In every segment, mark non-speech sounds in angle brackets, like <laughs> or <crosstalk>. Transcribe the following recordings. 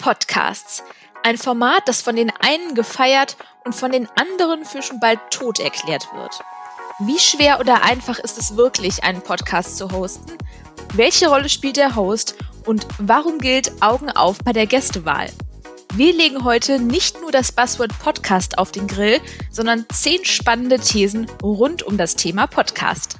Podcasts. Ein Format, das von den einen gefeiert und von den anderen für schon bald tot erklärt wird. Wie schwer oder einfach ist es wirklich, einen Podcast zu hosten? Welche Rolle spielt der Host und warum gilt Augen auf bei der Gästewahl? Wir legen heute nicht nur das Buzzword Podcast auf den Grill, sondern zehn spannende Thesen rund um das Thema Podcast.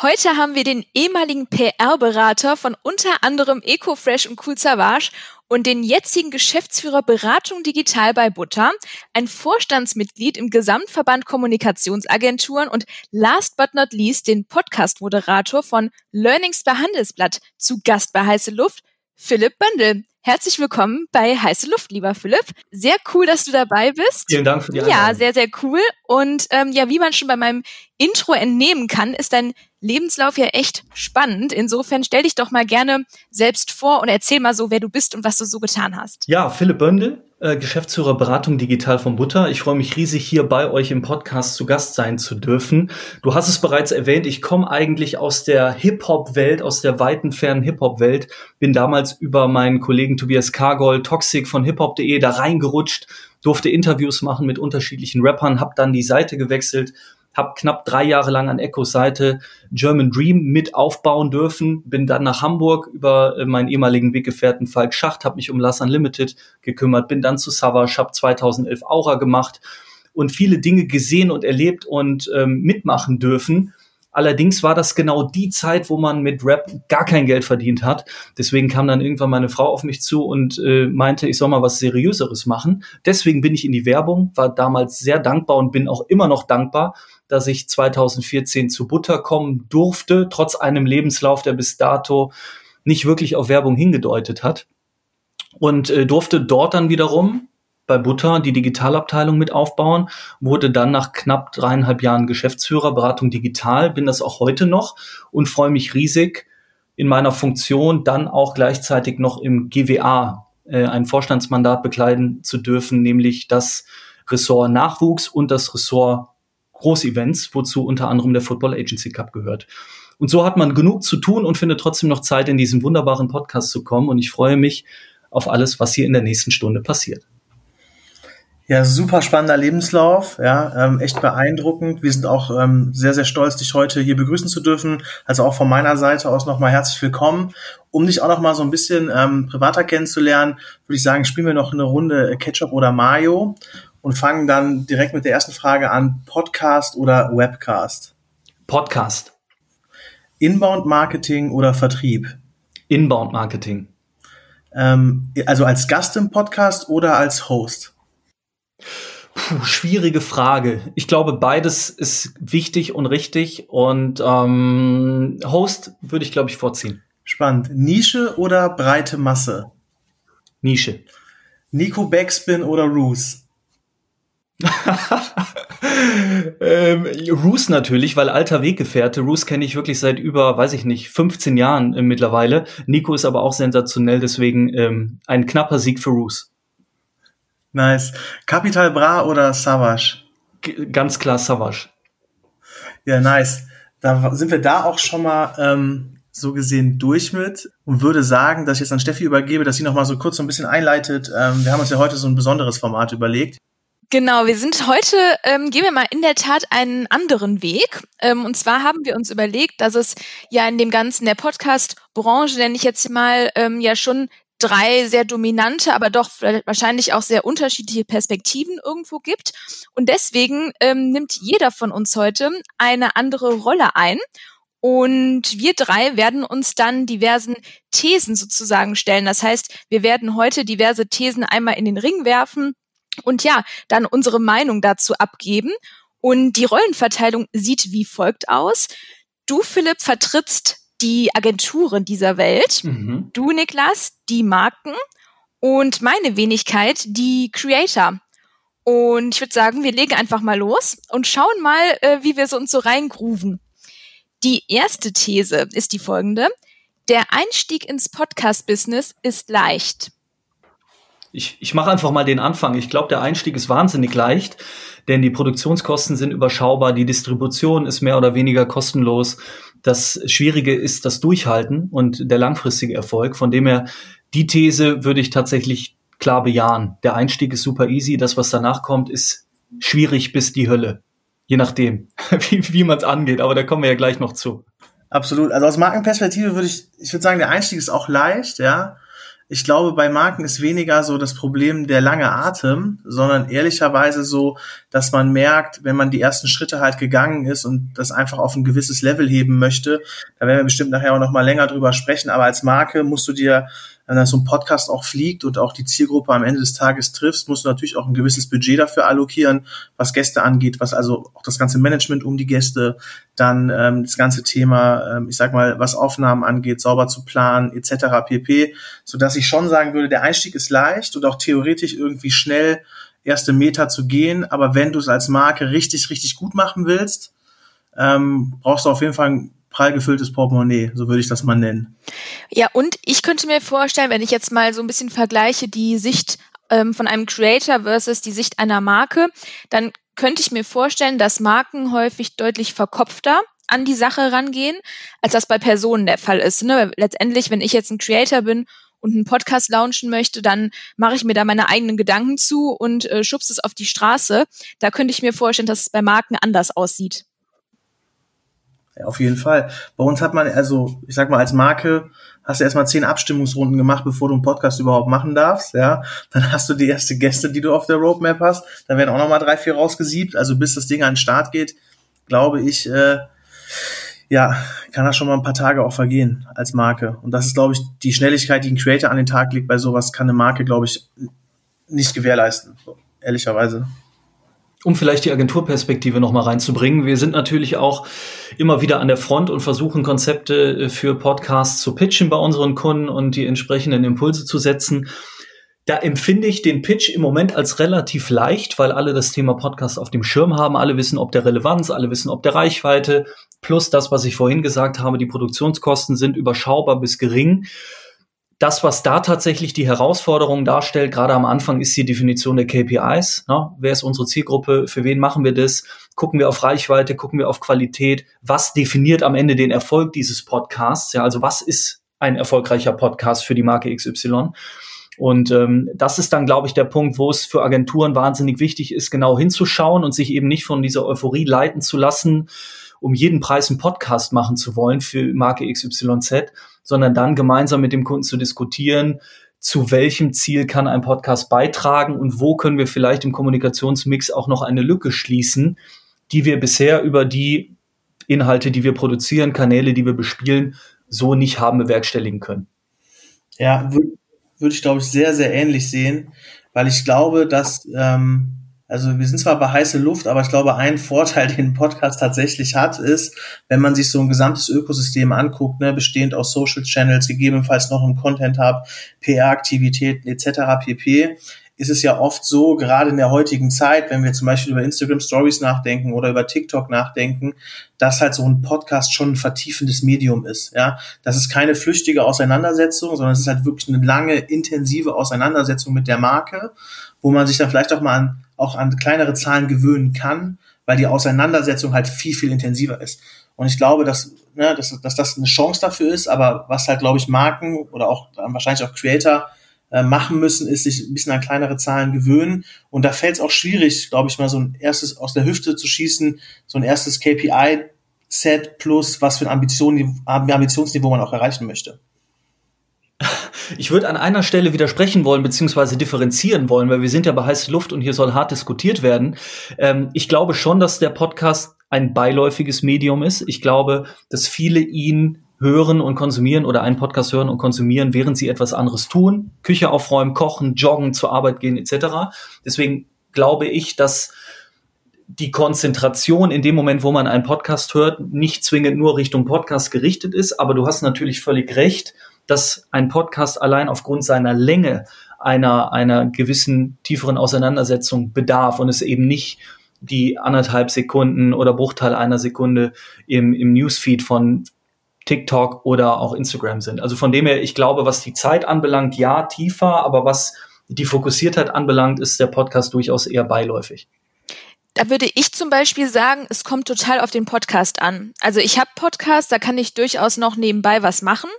Heute haben wir den ehemaligen PR-Berater von unter anderem EcoFresh und Cool Savage und den jetzigen Geschäftsführer Beratung Digital bei Butter, ein Vorstandsmitglied im Gesamtverband Kommunikationsagenturen und last but not least den Podcast-Moderator von Learnings bei Handelsblatt zu Gast bei Heiße Luft, Philipp Böndel. Herzlich willkommen bei Heiße Luft, lieber Philipp. Sehr cool, dass du dabei bist. Vielen Dank für die Einladung. Ja, sehr, sehr cool. Und ähm, ja, wie man schon bei meinem Intro entnehmen kann, ist dein Lebenslauf ja echt spannend. Insofern stell dich doch mal gerne selbst vor und erzähl mal so, wer du bist und was du so getan hast. Ja, Philipp Böndel, äh, Geschäftsführer Beratung Digital von Butter. Ich freue mich riesig, hier bei euch im Podcast zu Gast sein zu dürfen. Du hast es bereits erwähnt, ich komme eigentlich aus der Hip-Hop-Welt, aus der weiten, fernen Hip-Hop-Welt. Bin damals über meinen Kollegen Tobias Kargol, Toxic von hiphop.de, da reingerutscht, durfte Interviews machen mit unterschiedlichen Rappern, habe dann die Seite gewechselt habe knapp drei Jahre lang an Echos Seite German Dream mit aufbauen dürfen, bin dann nach Hamburg über äh, meinen ehemaligen Weggefährten Falk Schacht, habe mich um Last Unlimited gekümmert, bin dann zu Savage, habe 2011 Aura gemacht und viele Dinge gesehen und erlebt und ähm, mitmachen dürfen Allerdings war das genau die Zeit, wo man mit Rap gar kein Geld verdient hat. Deswegen kam dann irgendwann meine Frau auf mich zu und äh, meinte, ich soll mal was Seriöseres machen. Deswegen bin ich in die Werbung, war damals sehr dankbar und bin auch immer noch dankbar, dass ich 2014 zu Butter kommen durfte, trotz einem Lebenslauf, der bis dato nicht wirklich auf Werbung hingedeutet hat. Und äh, durfte dort dann wiederum bei Butter die Digitalabteilung mit aufbauen, wurde dann nach knapp dreieinhalb Jahren Geschäftsführer Beratung Digital, bin das auch heute noch und freue mich riesig in meiner Funktion dann auch gleichzeitig noch im GWA äh, ein Vorstandsmandat bekleiden zu dürfen, nämlich das Ressort Nachwuchs und das Ressort Großevents, wozu unter anderem der Football Agency Cup gehört. Und so hat man genug zu tun und findet trotzdem noch Zeit, in diesen wunderbaren Podcast zu kommen. Und ich freue mich auf alles, was hier in der nächsten Stunde passiert. Ja, super spannender Lebenslauf, ja, ähm, echt beeindruckend. Wir sind auch ähm, sehr, sehr stolz, dich heute hier begrüßen zu dürfen. Also auch von meiner Seite aus nochmal herzlich willkommen. Um dich auch nochmal so ein bisschen ähm, privater kennenzulernen, würde ich sagen, spielen wir noch eine Runde Ketchup oder Mayo und fangen dann direkt mit der ersten Frage an. Podcast oder Webcast? Podcast. Inbound Marketing oder Vertrieb? Inbound Marketing. Ähm, also als Gast im Podcast oder als Host? Puh, schwierige Frage. Ich glaube, beides ist wichtig und richtig. Und ähm, Host würde ich, glaube ich, vorziehen. Spannend. Nische oder breite Masse? Nische. Nico Backspin oder Roos? <laughs> ähm, Roos natürlich, weil alter Weggefährte. Roos kenne ich wirklich seit über, weiß ich nicht, 15 Jahren äh, mittlerweile. Nico ist aber auch sensationell, deswegen ähm, ein knapper Sieg für Roos. Nice. Capital Bra oder Savage? G ganz klar Savage. Ja, nice. Da sind wir da auch schon mal ähm, so gesehen durch mit und würde sagen, dass ich jetzt an Steffi übergebe, dass sie noch mal so kurz so ein bisschen einleitet. Ähm, wir haben uns ja heute so ein besonderes Format überlegt. Genau, wir sind heute, ähm, gehen wir mal in der Tat einen anderen Weg. Ähm, und zwar haben wir uns überlegt, dass es ja in dem ganzen, der Podcast-Branche, nenne ich jetzt mal, ähm, ja schon drei sehr dominante, aber doch wahrscheinlich auch sehr unterschiedliche Perspektiven irgendwo gibt. Und deswegen ähm, nimmt jeder von uns heute eine andere Rolle ein. Und wir drei werden uns dann diversen Thesen sozusagen stellen. Das heißt, wir werden heute diverse Thesen einmal in den Ring werfen und ja, dann unsere Meinung dazu abgeben. Und die Rollenverteilung sieht wie folgt aus. Du, Philipp, vertrittst die Agenturen dieser Welt. Mhm. Du, Niklas, die Marken. Und meine Wenigkeit, die Creator. Und ich würde sagen, wir legen einfach mal los und schauen mal, äh, wie wir so uns so reingrooven. Die erste These ist die folgende. Der Einstieg ins Podcast-Business ist leicht. Ich, ich mache einfach mal den Anfang. Ich glaube, der Einstieg ist wahnsinnig leicht, denn die Produktionskosten sind überschaubar, die Distribution ist mehr oder weniger kostenlos. Das Schwierige ist das Durchhalten und der langfristige Erfolg. Von dem her, die These würde ich tatsächlich klar bejahen. Der Einstieg ist super easy. Das, was danach kommt, ist schwierig bis die Hölle. Je nachdem, <laughs> wie, wie man es angeht. Aber da kommen wir ja gleich noch zu. Absolut. Also aus Markenperspektive würde ich, ich würde sagen, der Einstieg ist auch leicht, ja. Ich glaube, bei Marken ist weniger so das Problem der lange Atem, sondern ehrlicherweise so, dass man merkt, wenn man die ersten Schritte halt gegangen ist und das einfach auf ein gewisses Level heben möchte, da werden wir bestimmt nachher auch noch mal länger drüber sprechen, aber als Marke musst du dir wenn dann so ein Podcast auch fliegt und auch die Zielgruppe am Ende des Tages triffst, musst du natürlich auch ein gewisses Budget dafür allokieren, was Gäste angeht, was also auch das ganze Management um die Gäste, dann ähm, das ganze Thema, ähm, ich sag mal, was Aufnahmen angeht, sauber zu planen, etc. pp, so dass ich schon sagen würde, der Einstieg ist leicht und auch theoretisch irgendwie schnell erste Meter zu gehen, aber wenn du es als Marke richtig, richtig gut machen willst, ähm, brauchst du auf jeden Fall ein prall gefülltes Portemonnaie, so würde ich das mal nennen. Ja, und ich könnte mir vorstellen, wenn ich jetzt mal so ein bisschen vergleiche, die Sicht ähm, von einem Creator versus die Sicht einer Marke, dann könnte ich mir vorstellen, dass Marken häufig deutlich verkopfter an die Sache rangehen, als das bei Personen der Fall ist. Ne? Letztendlich, wenn ich jetzt ein Creator bin und einen Podcast launchen möchte, dann mache ich mir da meine eigenen Gedanken zu und äh, schubse es auf die Straße. Da könnte ich mir vorstellen, dass es bei Marken anders aussieht. Auf jeden Fall. Bei uns hat man, also ich sag mal, als Marke hast du erstmal zehn Abstimmungsrunden gemacht, bevor du einen Podcast überhaupt machen darfst, ja. Dann hast du die erste Gäste, die du auf der Roadmap hast. Dann werden auch nochmal drei, vier rausgesiebt. Also bis das Ding an den Start geht, glaube ich, äh, ja, kann das schon mal ein paar Tage auch vergehen als Marke. Und das ist, glaube ich, die Schnelligkeit, die ein Creator an den Tag legt bei sowas, kann eine Marke, glaube ich, nicht gewährleisten. So, ehrlicherweise um vielleicht die Agenturperspektive nochmal reinzubringen. Wir sind natürlich auch immer wieder an der Front und versuchen Konzepte äh, für Podcasts zu pitchen bei unseren Kunden und die entsprechenden Impulse zu setzen. Da empfinde ich den Pitch im Moment als relativ leicht, weil alle das Thema Podcast auf dem Schirm haben. Alle wissen, ob der Relevanz, alle wissen, ob der Reichweite. Plus das, was ich vorhin gesagt habe, die Produktionskosten sind überschaubar bis gering das, was da tatsächlich die Herausforderung darstellt, gerade am Anfang, ist die Definition der KPIs. Ne? Wer ist unsere Zielgruppe? Für wen machen wir das? Gucken wir auf Reichweite? Gucken wir auf Qualität? Was definiert am Ende den Erfolg dieses Podcasts? Ja, also was ist ein erfolgreicher Podcast für die Marke XY? Und ähm, das ist dann, glaube ich, der Punkt, wo es für Agenturen wahnsinnig wichtig ist, genau hinzuschauen und sich eben nicht von dieser Euphorie leiten zu lassen, um jeden Preis einen Podcast machen zu wollen für Marke XYZ, sondern dann gemeinsam mit dem Kunden zu diskutieren, zu welchem Ziel kann ein Podcast beitragen und wo können wir vielleicht im Kommunikationsmix auch noch eine Lücke schließen, die wir bisher über die Inhalte, die wir produzieren, Kanäle, die wir bespielen, so nicht haben bewerkstelligen können. Ja, würde würd ich, glaube ich, sehr, sehr ähnlich sehen, weil ich glaube, dass ähm, also wir sind zwar bei heiße Luft, aber ich glaube, ein Vorteil, <laughs> den ein Podcast tatsächlich hat, ist, wenn man sich so ein gesamtes Ökosystem anguckt, ne, bestehend aus Social Channels, gegebenenfalls noch im Content Hub, PR-Aktivitäten etc. pp, ist es ja oft so, gerade in der heutigen Zeit, wenn wir zum Beispiel über Instagram Stories nachdenken oder über TikTok nachdenken, dass halt so ein Podcast schon ein vertiefendes Medium ist. Ja, das ist keine flüchtige Auseinandersetzung, sondern es ist halt wirklich eine lange, intensive Auseinandersetzung mit der Marke, wo man sich dann vielleicht auch mal an auch an kleinere Zahlen gewöhnen kann, weil die Auseinandersetzung halt viel, viel intensiver ist. Und ich glaube, dass, ne, dass, dass das eine Chance dafür ist, aber was halt, glaube ich, Marken oder auch wahrscheinlich auch Creator äh, machen müssen, ist sich ein bisschen an kleinere Zahlen gewöhnen. Und da fällt es auch schwierig, glaube ich, mal so ein erstes aus der Hüfte zu schießen, so ein erstes KPI-Set plus was für ein Ambition, Ambitionsniveau man auch erreichen möchte. Ich würde an einer Stelle widersprechen wollen, beziehungsweise differenzieren wollen, weil wir sind ja bei heiße Luft und hier soll hart diskutiert werden. Ähm, ich glaube schon, dass der Podcast ein beiläufiges Medium ist. Ich glaube, dass viele ihn hören und konsumieren oder einen Podcast hören und konsumieren, während sie etwas anderes tun. Küche aufräumen, kochen, joggen, zur Arbeit gehen etc. Deswegen glaube ich, dass die Konzentration in dem Moment, wo man einen Podcast hört, nicht zwingend nur Richtung Podcast gerichtet ist. Aber du hast natürlich völlig recht dass ein Podcast allein aufgrund seiner Länge einer, einer gewissen tieferen Auseinandersetzung bedarf und es eben nicht die anderthalb Sekunden oder Bruchteil einer Sekunde im, im Newsfeed von TikTok oder auch Instagram sind. Also von dem her, ich glaube, was die Zeit anbelangt, ja, tiefer, aber was die Fokussiertheit anbelangt, ist der Podcast durchaus eher beiläufig. Da würde ich zum Beispiel sagen, es kommt total auf den Podcast an. Also ich habe Podcasts, da kann ich durchaus noch nebenbei was machen.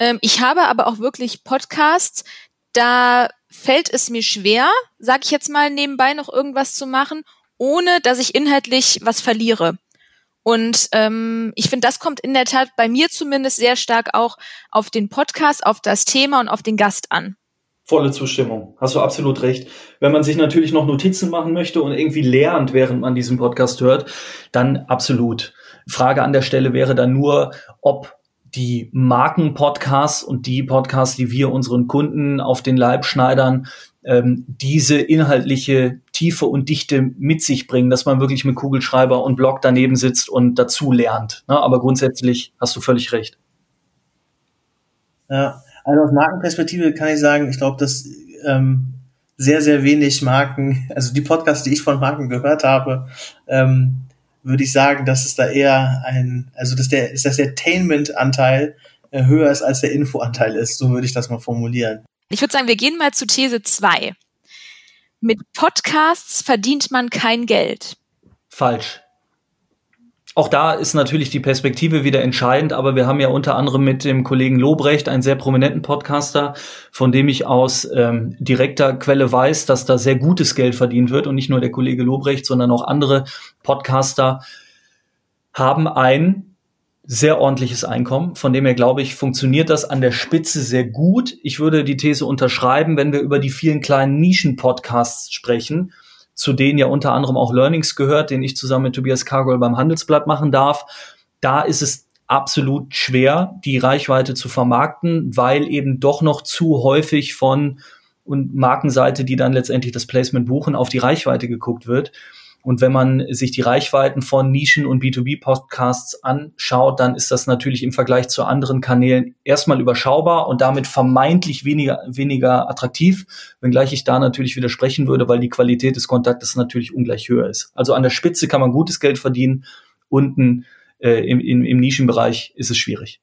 Ähm, ich habe aber auch wirklich Podcasts, da fällt es mir schwer, sage ich jetzt mal, nebenbei noch irgendwas zu machen, ohne dass ich inhaltlich was verliere. Und ähm, ich finde, das kommt in der Tat bei mir zumindest sehr stark auch auf den Podcast, auf das Thema und auf den Gast an. Volle Zustimmung. Hast du absolut recht. Wenn man sich natürlich noch Notizen machen möchte und irgendwie lernt, während man diesen Podcast hört, dann absolut. Frage an der Stelle wäre dann nur, ob die Markenpodcasts und die Podcasts, die wir unseren Kunden auf den Leib schneidern, ähm, diese inhaltliche Tiefe und Dichte mit sich bringen, dass man wirklich mit Kugelschreiber und Blog daneben sitzt und dazu lernt. Ne? Aber grundsätzlich hast du völlig recht. Ja, also aus Markenperspektive kann ich sagen, ich glaube, dass ähm, sehr, sehr wenig Marken, also die Podcasts, die ich von Marken gehört habe, ähm, würde ich sagen, dass es da eher ein, also dass der, dass der Attainment-Anteil äh, höher ist als der Info-Anteil ist. So würde ich das mal formulieren. Ich würde sagen, wir gehen mal zu These 2. Mit Podcasts verdient man kein Geld. Falsch. Auch da ist natürlich die Perspektive wieder entscheidend, aber wir haben ja unter anderem mit dem Kollegen Lobrecht einen sehr prominenten Podcaster, von dem ich aus ähm, direkter Quelle weiß, dass da sehr gutes Geld verdient wird und nicht nur der Kollege Lobrecht, sondern auch andere Podcaster haben ein sehr ordentliches Einkommen. Von dem her glaube ich, funktioniert das an der Spitze sehr gut. Ich würde die These unterschreiben, wenn wir über die vielen kleinen Nischen-Podcasts sprechen, zu denen ja unter anderem auch Learnings gehört, den ich zusammen mit Tobias Cargoll beim Handelsblatt machen darf. Da ist es absolut schwer, die Reichweite zu vermarkten, weil eben doch noch zu häufig von und Markenseite, die dann letztendlich das Placement buchen, auf die Reichweite geguckt wird. Und wenn man sich die Reichweiten von Nischen- und B2B-Podcasts anschaut, dann ist das natürlich im Vergleich zu anderen Kanälen erstmal überschaubar und damit vermeintlich weniger, weniger attraktiv, wenngleich ich da natürlich widersprechen würde, weil die Qualität des Kontaktes natürlich ungleich höher ist. Also an der Spitze kann man gutes Geld verdienen, unten äh, im, im, im Nischenbereich ist es schwierig.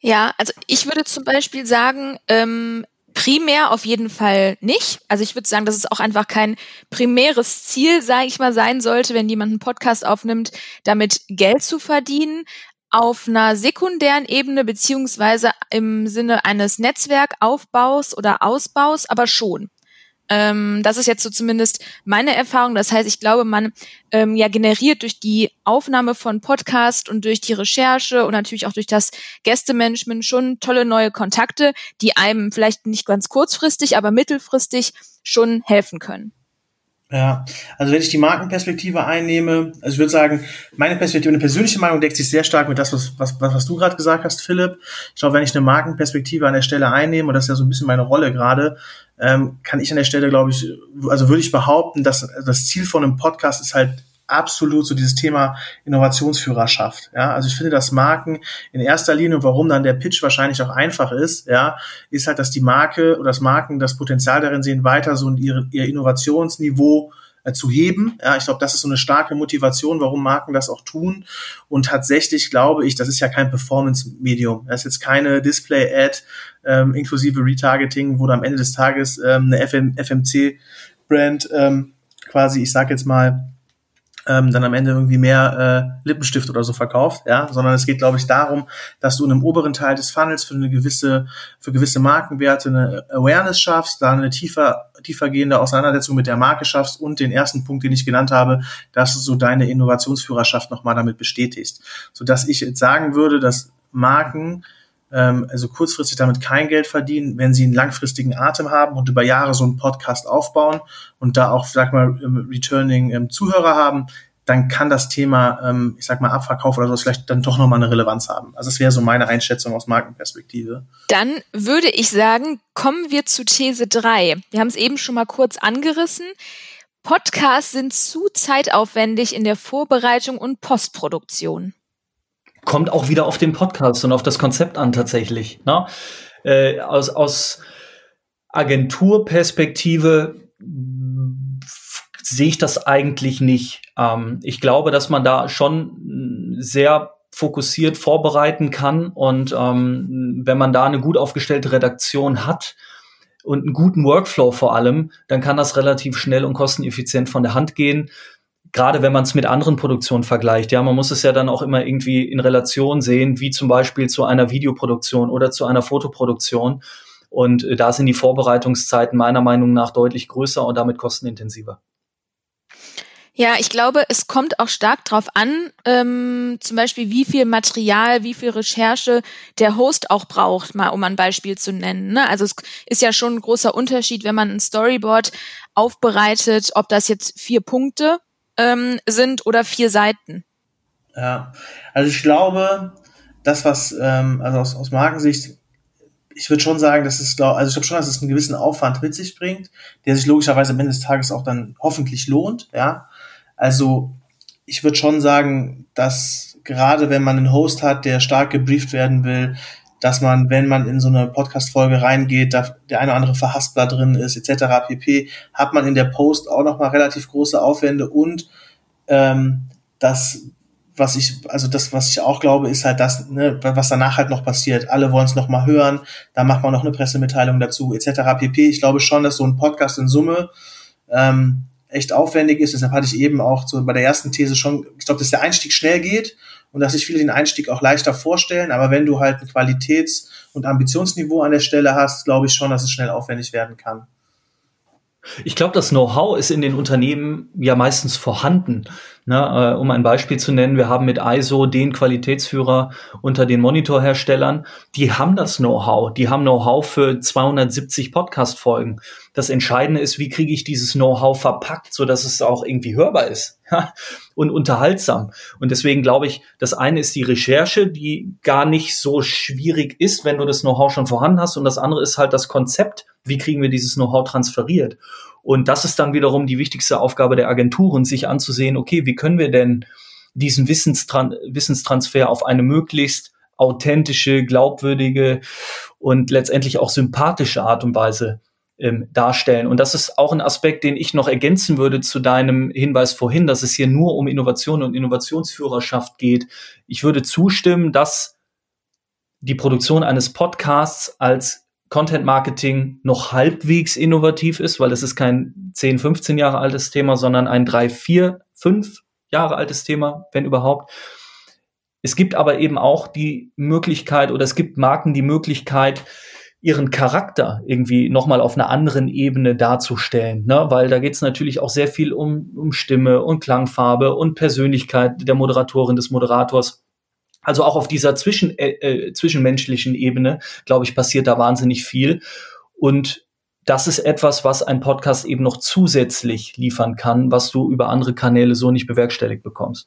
Ja, also ich würde zum Beispiel sagen, ähm, primär auf jeden Fall nicht. Also ich würde sagen, dass es auch einfach kein primäres Ziel, sage ich mal, sein sollte, wenn jemand einen Podcast aufnimmt, damit Geld zu verdienen. Auf einer sekundären Ebene beziehungsweise im Sinne eines Netzwerkaufbaus oder Ausbaus, aber schon. Ähm, das ist jetzt so zumindest meine Erfahrung. Das heißt, ich glaube, man ähm, ja generiert durch die Aufnahme von Podcast und durch die Recherche und natürlich auch durch das Gästemanagement schon tolle neue Kontakte, die einem vielleicht nicht ganz kurzfristig, aber mittelfristig schon helfen können. Ja, also wenn ich die Markenperspektive einnehme, also ich würde sagen, meine Perspektive, eine persönliche Meinung deckt sich sehr stark mit das, was, was, was du gerade gesagt hast, Philipp. Ich glaube, wenn ich eine Markenperspektive an der Stelle einnehme, und das ist ja so ein bisschen meine Rolle gerade, ähm, kann ich an der Stelle, glaube ich, also würde ich behaupten, dass das Ziel von einem Podcast ist halt absolut so dieses Thema Innovationsführerschaft. Ja, also ich finde, dass Marken in erster Linie, warum dann der Pitch wahrscheinlich auch einfach ist, ja, ist halt, dass die Marke oder das Marken das Potenzial darin sehen, weiter so ihr, ihr Innovationsniveau äh, zu heben. Ja, ich glaube, das ist so eine starke Motivation, warum Marken das auch tun. Und tatsächlich glaube ich, das ist ja kein Performance-Medium. Das ist jetzt keine Display-Ad ähm, inklusive Retargeting, wo du am Ende des Tages ähm, eine FM, FMC-Brand ähm, quasi, ich sag jetzt mal, ähm, dann am Ende irgendwie mehr äh, Lippenstift oder so verkauft, ja, sondern es geht, glaube ich, darum, dass du in einem oberen Teil des Funnels für eine gewisse, für gewisse Markenwerte eine Awareness schaffst, da eine tiefer, tiefergehende Auseinandersetzung mit der Marke schaffst und den ersten Punkt, den ich genannt habe, dass du so deine Innovationsführerschaft nochmal damit bestätigst. Sodass ich jetzt sagen würde, dass Marken ähm, also kurzfristig damit kein Geld verdienen, wenn sie einen langfristigen Atem haben und über Jahre so einen Podcast aufbauen und da auch, sag mal, Returning ähm, Zuhörer haben, dann kann das Thema, ähm, ich sag mal, Abverkauf oder so vielleicht dann doch nochmal eine Relevanz haben. Also das wäre so meine Einschätzung aus Markenperspektive. Dann würde ich sagen, kommen wir zu These 3. Wir haben es eben schon mal kurz angerissen. Podcasts sind zu zeitaufwendig in der Vorbereitung und Postproduktion kommt auch wieder auf den Podcast und auf das Konzept an tatsächlich. Ne? Äh, aus, aus Agenturperspektive sehe ich das eigentlich nicht. Ähm, ich glaube, dass man da schon sehr fokussiert vorbereiten kann und ähm, wenn man da eine gut aufgestellte Redaktion hat und einen guten Workflow vor allem, dann kann das relativ schnell und kosteneffizient von der Hand gehen. Gerade wenn man es mit anderen Produktionen vergleicht. Ja, man muss es ja dann auch immer irgendwie in Relation sehen, wie zum Beispiel zu einer Videoproduktion oder zu einer Fotoproduktion. Und äh, da sind die Vorbereitungszeiten meiner Meinung nach deutlich größer und damit kostenintensiver. Ja, ich glaube, es kommt auch stark drauf an, ähm, zum Beispiel, wie viel Material, wie viel Recherche der Host auch braucht, mal um ein Beispiel zu nennen. Ne? Also es ist ja schon ein großer Unterschied, wenn man ein Storyboard aufbereitet, ob das jetzt vier Punkte ähm, sind oder vier Seiten. Ja, also ich glaube, das, was, ähm, also aus, aus Markensicht, ich würde schon sagen, dass es, also ich glaube schon, dass es einen gewissen Aufwand mit sich bringt, der sich logischerweise am Ende des Tages auch dann hoffentlich lohnt, ja. Also ich würde schon sagen, dass gerade wenn man einen Host hat, der stark gebrieft werden will, dass man, wenn man in so eine Podcast-Folge reingeht, da der eine oder andere Verhaspler drin ist, etc. pp., hat man in der Post auch nochmal relativ große Aufwände und ähm, das, was ich, also das, was ich auch glaube, ist halt das, ne, was danach halt noch passiert. Alle wollen es nochmal hören, da macht man noch eine Pressemitteilung dazu, etc. pp. Ich glaube schon, dass so ein Podcast in Summe ähm, echt aufwendig ist. Deshalb hatte ich eben auch so bei der ersten These schon, ich glaube, dass der Einstieg schnell geht und dass sich viele den Einstieg auch leichter vorstellen. Aber wenn du halt ein Qualitäts- und Ambitionsniveau an der Stelle hast, glaube ich schon, dass es schnell aufwendig werden kann. Ich glaube, das Know-how ist in den Unternehmen ja meistens vorhanden. Ne, äh, um ein Beispiel zu nennen, wir haben mit ISO den Qualitätsführer unter den Monitorherstellern. Die haben das Know-how. Die haben Know-how für 270 Podcast-Folgen. Das Entscheidende ist, wie kriege ich dieses Know-how verpackt, so dass es auch irgendwie hörbar ist <laughs> und unterhaltsam. Und deswegen glaube ich, das eine ist die Recherche, die gar nicht so schwierig ist, wenn du das Know-how schon vorhanden hast. Und das andere ist halt das Konzept. Wie kriegen wir dieses Know-how transferiert? Und das ist dann wiederum die wichtigste Aufgabe der Agenturen, sich anzusehen, okay, wie können wir denn diesen Wissenstran Wissenstransfer auf eine möglichst authentische, glaubwürdige und letztendlich auch sympathische Art und Weise ähm, darstellen. Und das ist auch ein Aspekt, den ich noch ergänzen würde zu deinem Hinweis vorhin, dass es hier nur um Innovation und Innovationsführerschaft geht. Ich würde zustimmen, dass die Produktion eines Podcasts als Content Marketing noch halbwegs innovativ ist, weil es ist kein 10, 15 Jahre altes Thema, sondern ein 3, 4, 5 Jahre altes Thema, wenn überhaupt. Es gibt aber eben auch die Möglichkeit oder es gibt Marken die Möglichkeit, ihren Charakter irgendwie nochmal auf einer anderen Ebene darzustellen, ne? weil da geht es natürlich auch sehr viel um, um Stimme und Klangfarbe und Persönlichkeit der Moderatorin, des Moderators. Also auch auf dieser zwischen, äh, äh, zwischenmenschlichen Ebene, glaube ich, passiert da wahnsinnig viel. Und das ist etwas, was ein Podcast eben noch zusätzlich liefern kann, was du über andere Kanäle so nicht bewerkstelligt bekommst.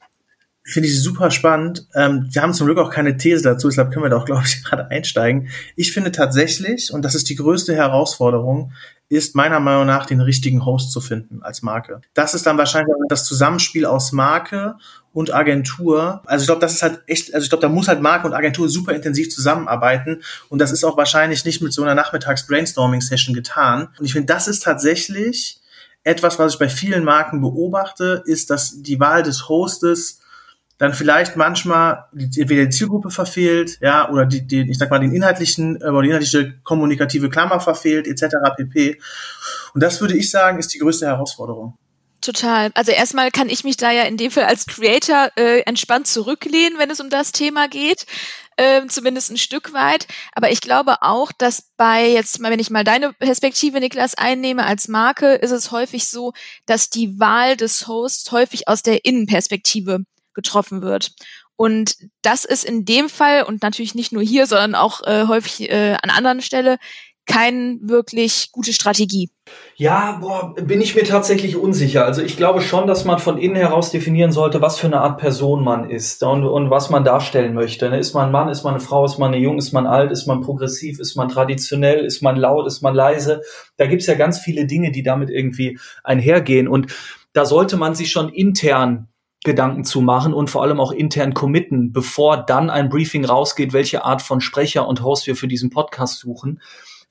Finde ich super spannend. Ähm, wir haben zum Glück auch keine These dazu, deshalb können wir da auch, glaube ich, <laughs> gerade einsteigen. Ich finde tatsächlich, und das ist die größte Herausforderung, ist meiner Meinung nach den richtigen Host zu finden als Marke. Das ist dann wahrscheinlich das Zusammenspiel aus Marke und Agentur. Also ich glaube, das ist halt echt, also ich glaube, da muss halt Marke und Agentur super intensiv zusammenarbeiten und das ist auch wahrscheinlich nicht mit so einer Nachmittags-Brainstorming-Session getan. Und ich finde, das ist tatsächlich etwas, was ich bei vielen Marken beobachte, ist, dass die Wahl des Hostes dann vielleicht manchmal entweder die Zielgruppe verfehlt, ja, oder die, die ich sag mal, den inhaltlichen äh, oder die inhaltliche kommunikative Klammer verfehlt, etc. pp. Und das würde ich sagen, ist die größte Herausforderung. Total. Also erstmal kann ich mich da ja in dem Fall als Creator äh, entspannt zurücklehnen, wenn es um das Thema geht, äh, zumindest ein Stück weit. Aber ich glaube auch, dass bei jetzt mal, wenn ich mal deine Perspektive, Niklas, einnehme als Marke, ist es häufig so, dass die Wahl des Hosts häufig aus der Innenperspektive getroffen wird. Und das ist in dem Fall und natürlich nicht nur hier, sondern auch äh, häufig äh, an anderen Stelle keine wirklich gute Strategie. Ja, boah, bin ich mir tatsächlich unsicher. Also ich glaube schon, dass man von innen heraus definieren sollte, was für eine Art Person man ist und, und was man darstellen möchte. Ne, ist man ein Mann, ist man eine Frau, ist man eine Jung, ist man alt, ist man progressiv, ist man traditionell, ist man laut, ist man leise. Da gibt's ja ganz viele Dinge, die damit irgendwie einhergehen. Und da sollte man sich schon intern Gedanken zu machen und vor allem auch intern committen, bevor dann ein Briefing rausgeht, welche Art von Sprecher und Host wir für diesen Podcast suchen.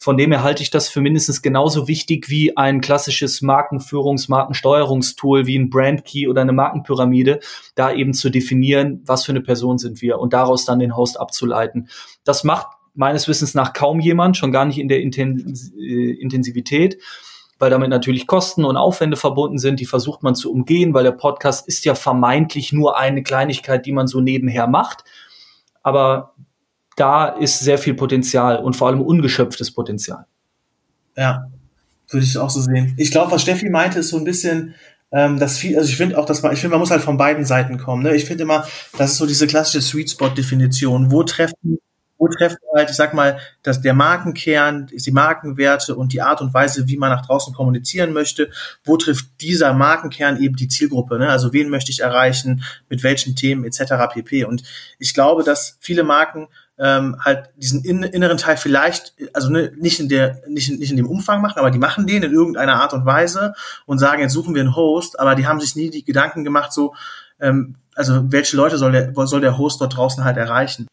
Von dem her halte ich das für mindestens genauso wichtig wie ein klassisches Markenführungs-, Markensteuerungstool wie ein Brandkey oder eine Markenpyramide, da eben zu definieren, was für eine Person sind wir und daraus dann den Host abzuleiten. Das macht meines Wissens nach kaum jemand, schon gar nicht in der äh, Intensivität, weil damit natürlich Kosten und Aufwände verbunden sind. Die versucht man zu umgehen, weil der Podcast ist ja vermeintlich nur eine Kleinigkeit, die man so nebenher macht. Aber da ist sehr viel Potenzial und vor allem ungeschöpftes Potenzial. Ja, würde ich auch so sehen. Ich glaube, was Steffi meinte, ist so ein bisschen, ähm, dass viel, also ich finde auch, dass man, ich finde, man muss halt von beiden Seiten kommen. Ne? Ich finde immer, das ist so diese klassische Sweet Spot Definition. Wo treffen, wo treffen halt, ich sag mal, dass der Markenkern, die Markenwerte und die Art und Weise, wie man nach draußen kommunizieren möchte, wo trifft dieser Markenkern eben die Zielgruppe? Ne? Also wen möchte ich erreichen, mit welchen Themen etc. pp. Und ich glaube, dass viele Marken ähm, halt diesen in, inneren Teil vielleicht, also ne, nicht in der, nicht, nicht in dem Umfang machen, aber die machen den in irgendeiner Art und Weise und sagen, jetzt suchen wir einen Host, aber die haben sich nie die Gedanken gemacht, so, ähm, also welche Leute soll der, soll der Host dort draußen halt erreichen.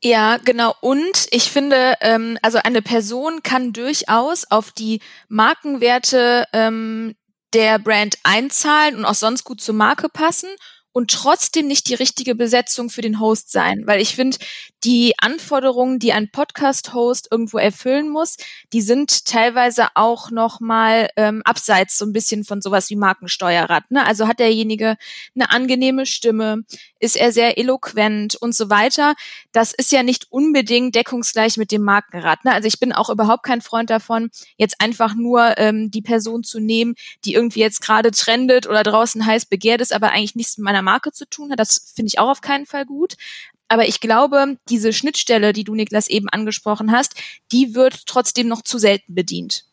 Ja, genau. Und ich finde, ähm, also eine Person kann durchaus auf die Markenwerte ähm, der Brand einzahlen und auch sonst gut zur Marke passen und trotzdem nicht die richtige Besetzung für den Host sein. Weil ich finde, die Anforderungen, die ein Podcast-Host irgendwo erfüllen muss, die sind teilweise auch noch mal ähm, abseits so ein bisschen von sowas wie Markensteuerrad. Ne? Also hat derjenige eine angenehme Stimme, ist er sehr eloquent und so weiter. Das ist ja nicht unbedingt deckungsgleich mit dem Markenrad. Ne? Also ich bin auch überhaupt kein Freund davon, jetzt einfach nur ähm, die Person zu nehmen, die irgendwie jetzt gerade trendet oder draußen heiß begehrt ist, aber eigentlich nichts mit meiner Marke zu tun hat. Das finde ich auch auf keinen Fall gut. Aber ich glaube, diese Schnittstelle, die du, Niklas, eben angesprochen hast, die wird trotzdem noch zu selten bedient.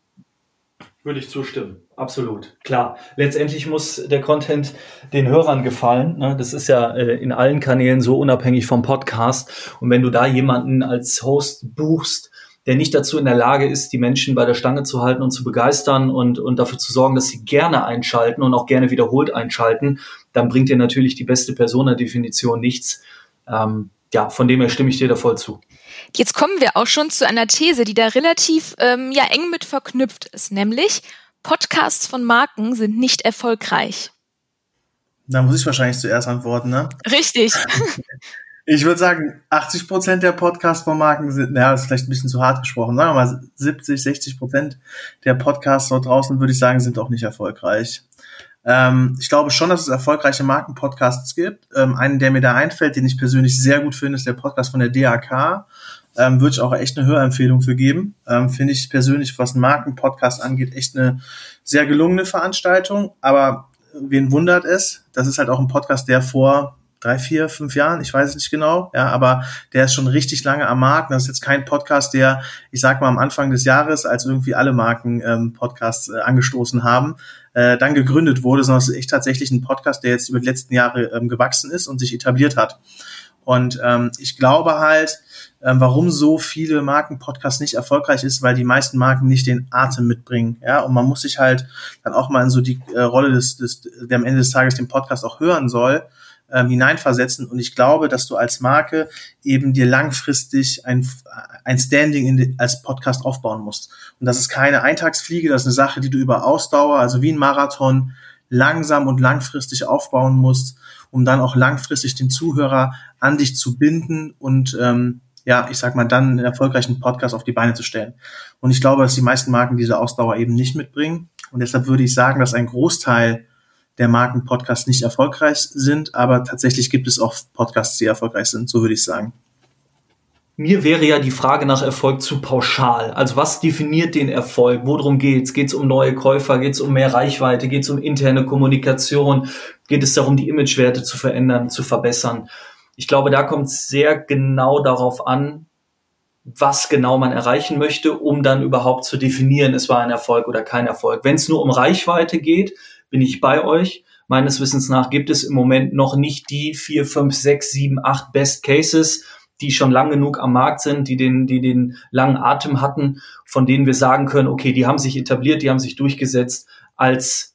Würde ich zustimmen. Absolut. Klar. Letztendlich muss der Content den Hörern gefallen. Ne? Das ist ja äh, in allen Kanälen so unabhängig vom Podcast. Und wenn du da jemanden als Host buchst, der nicht dazu in der Lage ist, die Menschen bei der Stange zu halten und zu begeistern und, und dafür zu sorgen, dass sie gerne einschalten und auch gerne wiederholt einschalten, dann bringt dir natürlich die beste Persona-Definition nichts. Ähm, ja, von dem her stimme ich dir da voll zu. Jetzt kommen wir auch schon zu einer These, die da relativ ähm, ja eng mit verknüpft ist, nämlich Podcasts von Marken sind nicht erfolgreich. Da muss ich wahrscheinlich zuerst antworten, ne? Richtig. <laughs> Ich würde sagen, 80 Prozent der Podcasts von Marken sind, naja, das ist vielleicht ein bisschen zu hart gesprochen, sagen wir mal 70, 60 Prozent der Podcasts dort draußen, würde ich sagen, sind auch nicht erfolgreich. Ähm, ich glaube schon, dass es erfolgreiche Markenpodcasts gibt. Ähm, einen, der mir da einfällt, den ich persönlich sehr gut finde, ist der Podcast von der DAK. Ähm, würde ich auch echt eine Hörempfehlung für geben. Ähm, finde ich persönlich, was einen Markenpodcast angeht, echt eine sehr gelungene Veranstaltung. Aber wen wundert es? Das ist halt auch ein Podcast, der vor drei, vier, fünf Jahren, ich weiß es nicht genau, ja, aber der ist schon richtig lange am Markt. Das ist jetzt kein Podcast, der, ich sag mal, am Anfang des Jahres, als irgendwie alle Marken ähm, Podcasts äh, angestoßen haben, äh, dann gegründet wurde, sondern es ist echt tatsächlich ein Podcast, der jetzt über die letzten Jahre ähm, gewachsen ist und sich etabliert hat. Und ähm, ich glaube halt, ähm, warum so viele Marken-Podcasts nicht erfolgreich ist, weil die meisten Marken nicht den Atem mitbringen. Ja, und man muss sich halt dann auch mal in so die äh, Rolle des, des, der am Ende des Tages den Podcast auch hören soll ähm, hineinversetzen. Und ich glaube, dass du als Marke eben dir langfristig ein, ein Standing in als Podcast aufbauen musst. Und das ist keine Eintagsfliege, das ist eine Sache, die du über Ausdauer, also wie ein Marathon, langsam und langfristig aufbauen musst, um dann auch langfristig den Zuhörer an dich zu binden und ähm, ja, ich sag mal, dann einen erfolgreichen Podcast auf die Beine zu stellen. Und ich glaube, dass die meisten Marken diese Ausdauer eben nicht mitbringen. Und deshalb würde ich sagen, dass ein Großteil der Markenpodcasts nicht erfolgreich sind, aber tatsächlich gibt es auch Podcasts, die erfolgreich sind, so würde ich sagen. Mir wäre ja die Frage nach Erfolg zu pauschal. Also was definiert den Erfolg? Worum geht's? Geht es um neue Käufer? Geht es um mehr Reichweite? Geht es um interne Kommunikation? Geht es darum, die Imagewerte zu verändern, zu verbessern? Ich glaube, da kommt es sehr genau darauf an, was genau man erreichen möchte, um dann überhaupt zu definieren, es war ein Erfolg oder kein Erfolg. Wenn es nur um Reichweite geht, bin ich bei euch. Meines Wissens nach gibt es im Moment noch nicht die vier, fünf, sechs, sieben, acht Best Cases, die schon lang genug am Markt sind, die den, die den langen Atem hatten, von denen wir sagen können, okay, die haben sich etabliert, die haben sich durchgesetzt als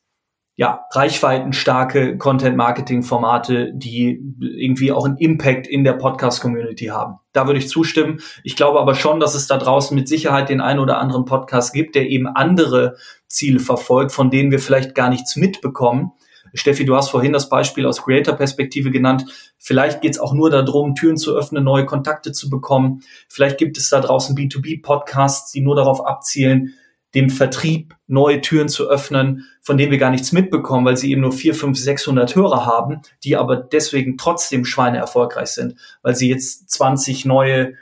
ja, reichweitenstarke Content-Marketing-Formate, die irgendwie auch einen Impact in der Podcast-Community haben. Da würde ich zustimmen. Ich glaube aber schon, dass es da draußen mit Sicherheit den einen oder anderen Podcast gibt, der eben andere Ziele verfolgt, von denen wir vielleicht gar nichts mitbekommen, Steffi, du hast vorhin das Beispiel aus Creator-Perspektive genannt. Vielleicht geht es auch nur darum, Türen zu öffnen, neue Kontakte zu bekommen. Vielleicht gibt es da draußen B2B-Podcasts, die nur darauf abzielen, dem Vertrieb neue Türen zu öffnen, von denen wir gar nichts mitbekommen, weil sie eben nur 4, 5, 600 Hörer haben, die aber deswegen trotzdem Schweine erfolgreich sind, weil sie jetzt 20 neue